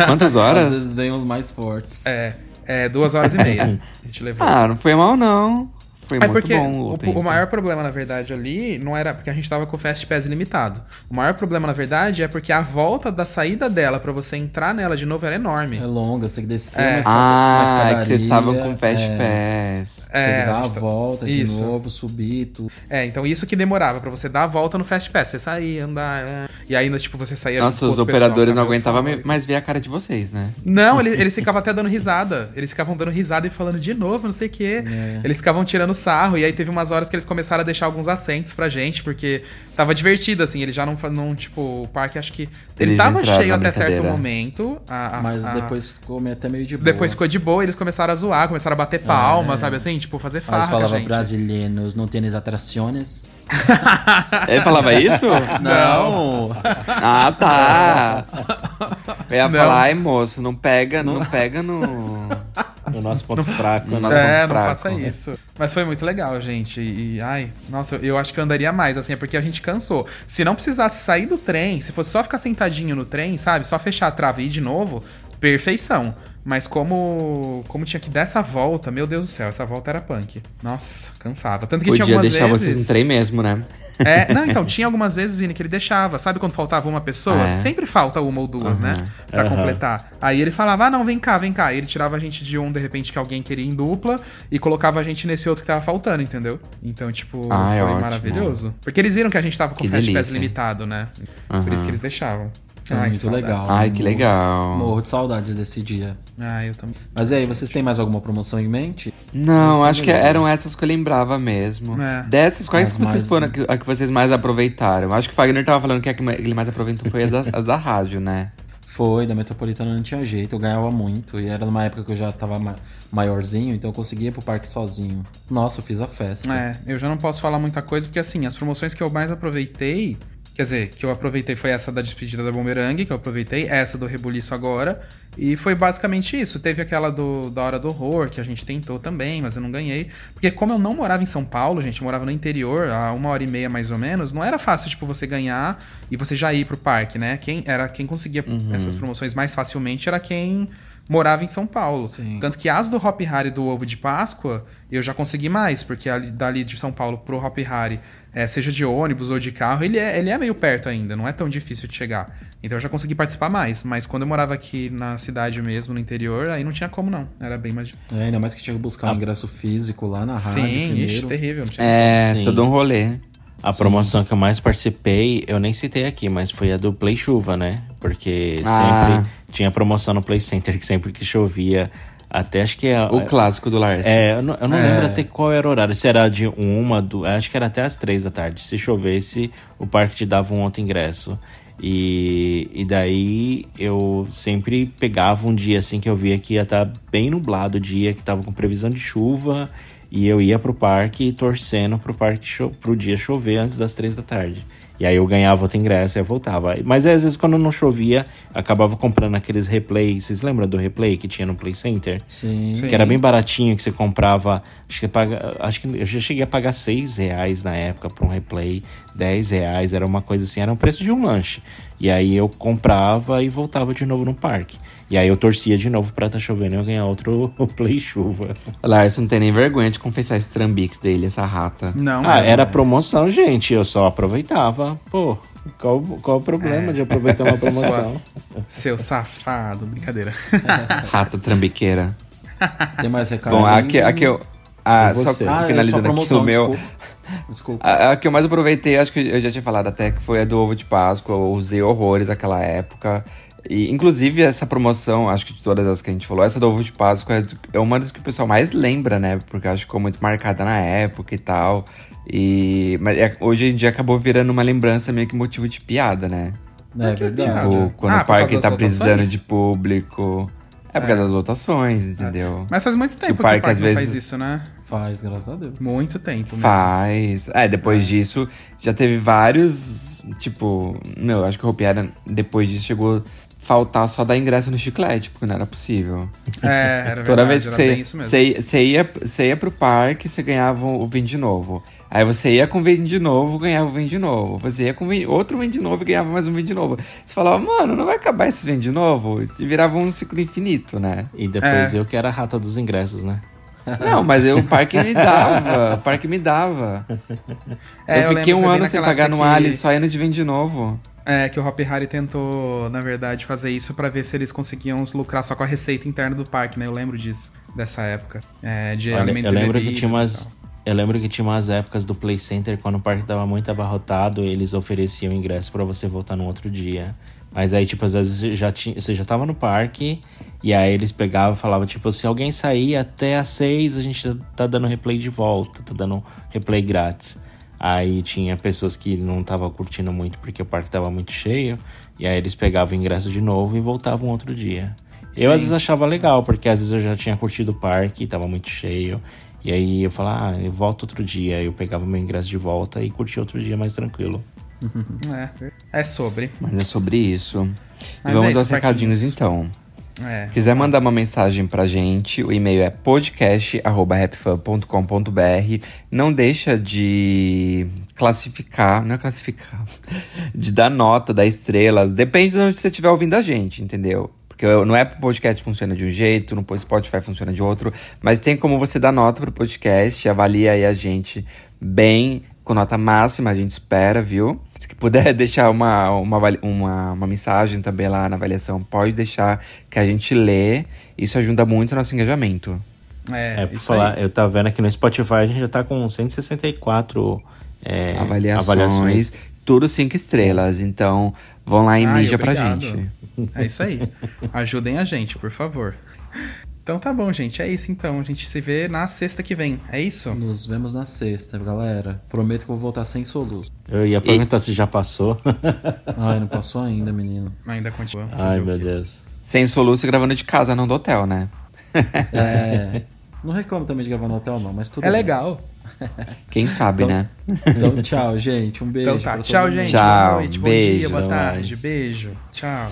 Quantas <laughs> Às horas? vezes vem os mais fortes. É, é, duas horas e meia a gente levou. Ah, não foi mal não. Foi É muito porque bom o, o, o maior problema, na verdade, ali não era porque a gente tava com o Fast Pass ilimitado. O maior problema, na verdade, é porque a volta da saída dela pra você entrar nela de novo era enorme. É longa, você tem que descer É. uma Ah, escadaria. que vocês estavam com Fast é, Pass. Você tem que É, dar a tá- volta de Isso. novo, subir, tudo. É, então isso que demorava pra você dar a volta no Fast Pass. Você sair, andar. é. E ainda, tipo, você saía Nossa, os pessoal operadores que não tava aguentavam mais ver a cara de vocês, né? Não, eles, eles ficavam até dando risada. Eles ficavam dando risada e falando de novo, não sei o quê. É. Eles ficavam tirando sarro. E aí teve umas horas que eles começaram a deixar alguns assentos pra gente, porque tava divertido, assim. Eles já não, não tipo, o parque acho que. Ele Eles tava cheio até certo momento. a- a- Mas a- depois ficou meio- até meio de boa. Depois ficou de boa, eles começaram a zoar, começaram a bater palmas, sabe assim? Tipo, fazer farra com a falava brasileiros, não tienes atrações. <laughs> Ele falava isso? Não! Ah, tá. Eu ia Não. falar, ai moço, não pega, não, pega no. No nosso ponto fraco. No nosso é, ponto não fraco. faça isso. Mas foi muito legal, gente. E, ai, nossa, eu acho que eu andaria mais, assim, é porque a gente cansou. Se não precisasse sair do trem, se fosse só ficar sentadinho no trem, sabe? Só fechar a trava e ir de novo, perfeição. Mas como como tinha que dar essa volta, meu Deus do céu, essa volta era punk. Nossa, cansava. Tanto que Podia tinha algumas deixar vocês vezes. no trem mesmo, né? É, não, então, tinha algumas vezes, Vini, que ele deixava. Sabe quando faltava uma pessoa? É. Sempre falta uma ou duas, Aham. né? Pra Aham. completar. Aí ele falava, ah, não, vem cá, vem cá. E ele tirava a gente de um, de repente, que alguém queria ir em dupla e colocava a gente nesse outro que tava faltando, entendeu? Então, tipo, Ah, é foi ótimo. maravilhoso. Porque eles viram que a gente tava com Que o Fast Pass limitado, né? Por Aham. isso que eles deixavam. É Ai, muito saudades. legal. Ai, que legal. Morro de saudades desse dia. Ah, eu também. Mas e aí, vocês têm mais alguma promoção em mente? Não, acho que eram essas que eu lembrava mesmo. É. Dessas, quais As que vocês mais- foram a que, a que vocês mais aproveitaram? Acho que o Fagner tava falando que a que ele mais aproveitou foi as da, as da rádio, né? Foi, da Metropolitana não tinha jeito, eu ganhava muito. E era numa época que eu já tava ma- maiorzinho, então eu conseguia ir pro parque sozinho. Nossa, eu fiz a festa. É, eu já não posso falar muita coisa, porque assim, as promoções que eu mais aproveitei. Quer dizer, que eu aproveitei foi essa da despedida da Boomerang, que eu aproveitei, essa do Rebuliço agora. E foi basicamente isso. Teve aquela do, da Hora do Horror, que a gente tentou também, mas eu não ganhei. Porque como eu não morava em São Paulo, gente, eu morava no interior, a uma hora e meia mais ou menos, não era fácil, tipo, você ganhar e você já ir pro parque, né? Quem, era, quem conseguia essas promoções mais facilmente era quem morava em São Paulo. Sim. Tanto que as do Hop Harry do Ovo de Páscoa, eu já consegui mais, porque ali, dali de São Paulo pro Hop Harry, é, seja de ônibus ou de carro, ele é, ele é meio perto ainda, não é tão difícil de chegar. Então eu já consegui participar mais. Mas quando eu morava aqui na cidade mesmo, no interior, aí não tinha como não. Era bem mais. É, ainda mais que tinha que buscar um ingresso físico lá na rádio Sim, primeiro. ixi, terrível. Não tinha É, Sim. todo um rolê. A promoção que eu mais participei, eu nem citei aqui, mas foi a do Play Chuva, né? Porque Ah. sempre tinha promoção no Play Center, que sempre que chovia, até acho que... a- O clássico do Lars. É, eu não, eu não É. lembro até qual era o horário. Se era de uma, do, acho que era até as três da tarde. Se chovesse, o parque te dava um outro ingresso. E, e daí eu sempre pegava um dia assim que eu via que ia estar bem nublado o dia, que tava com previsão de chuva. E eu ia pro parque torcendo pro parque cho pro dia chover antes das três da tarde. E aí eu ganhava outro ingresso e voltava. Mas às vezes quando não chovia, acabava comprando aqueles replay. Vocês lembram do replay que tinha no Play Center? Sim. Sim. Que era bem baratinho, que você comprava. Acho que, paga, acho que eu já cheguei a pagar 6 reais na época para um replay, 10 reais, era uma coisa assim, era o preço de um lanche. E aí eu comprava e voltava de novo no parque. E aí eu torcia de novo pra tá chovendo e eu ganhar outro <laughs> Play Chuva. Lars não tem nem vergonha de confessar esse trambix dele, essa rata. Não, Ah, mas- era promoção, gente. Eu só aproveitava. Pô, qual, qual o problema É. de aproveitar uma <laughs> promoção? Seu safado, brincadeira. <laughs> Rata trambiqueira. Tem mais recado? Bom, aqui, aqui eu. Ah, só? Ah, é finalizando só aqui promoção, o meu. desculpa. Desculpa. A, a que eu mais aproveitei, acho que eu já tinha falado até, que foi a do ovo de Páscoa. Eu usei horrores naquela época. E, inclusive, essa promoção, acho que de todas as que a gente falou, essa do ovo de Páscoa é, é uma das que o pessoal mais lembra, né? Porque acho que ficou muito marcada na época e tal. E, mas é- hoje em dia acabou virando uma lembrança meio que motivo de piada, né? É que verdade. Tipo, quando Ah, o parque tá precisando de público. É por É. causa das votações, entendeu? Mas faz muito tempo que o parque, parque, às não faz vezes- isso, né? Faz, graças a Deus. Muito tempo mesmo. Faz. É, depois disso, já teve vários. Tipo, meu, acho que o Ropiara, depois disso, chegou faltar só dar ingresso no chiclete, porque não era possível. É, era <laughs> verdade, Toda vez que você, bem isso mesmo. você, você, ia, você ia pro parque, você ganhava o vinho de novo. Aí você ia com o vinho de novo, ganhava o vinho de novo. Você ia com vinho- outro vinho de novo e ganhava mais um vinho de novo. Você falava, mano, não vai acabar esse vinho de novo? E virava um ciclo infinito, né? E depois É. eu que era a rata dos ingressos, né? Não, mas eu, o parque me dava. O parque me dava. É, eu fiquei lembro, um ano sem pagar no Ali, que- só indo de vinho de novo. É, que o Hop Harry tentou, na verdade, fazer isso pra ver se eles conseguiam lucrar só com a receita interna do parque, né? Eu lembro disso, dessa época. É, de Olha, alimentos eu lembro e que tinha umas. Eu lembro que tinha umas épocas do Play Center, quando o parque tava muito abarrotado, eles ofereciam ingresso pra você voltar no outro dia. Mas aí, tipo, às vezes você já, tinha, você já tava no parque, e aí eles pegavam e falavam, tipo, se alguém sair até às seis, a gente tá dando replay de volta, tá dando replay grátis. Aí tinha pessoas que não estavam curtindo muito porque o parque tava muito cheio, e aí eles pegavam o ingresso de novo e voltavam outro dia. Eu às vezes achava legal, porque às vezes eu já tinha curtido o parque, tava muito cheio. E aí eu falava, ah, eu volto outro dia. Eu pegava meu ingresso de volta e curtia outro dia mais tranquilo. <laughs> É, é sobre. Mas é sobre isso. Mas e vamos é isso, aos recadinhos então. É. Quiser mandar uma mensagem pra gente, o e-mail é podcast@rapfan.com.br. Não deixa de classificar, não é classificar, <laughs> de dar nota, dar estrelas, depende de onde você estiver ouvindo a gente, entendeu? Porque no Apple Podcast funciona de um jeito, no Spotify funciona de outro, mas tem como você dar nota pro podcast, avalia aí a gente bem, com nota máxima, a gente espera, viu? Se puder <laughs> deixar uma, uma, uma, uma mensagem também lá na avaliação, pode deixar que a gente lê. Isso ajuda muito o nosso engajamento. É, É, isso falar, aí. eu tava vendo aqui no Spotify, a gente já tá com 164 é, avaliações, tudo cinco estrelas. Então, vão lá em Ai, mídia pra gente. É isso aí. <laughs> Ajudem a gente, por favor. Então tá bom, gente. É isso então. A gente se vê na sexta que vem. É isso? Nos vemos na sexta, galera. Prometo que eu vou voltar sem soluço. Eu ia perguntar se já passou. <laughs> Ai, não passou ainda, menino. Ainda continua. Ai, meu? Deus. Sem soluço gravando de casa, não do hotel, né? É. Não reclamo também de gravar no hotel, não, mas tudo É bem. legal. Quem sabe, Então- né? Então, tchau, gente. Um beijo. Então tá. Tchau, gente. Tchau, boa noite, bom beijo, dia, boa tarde. mais. Beijo. Tchau.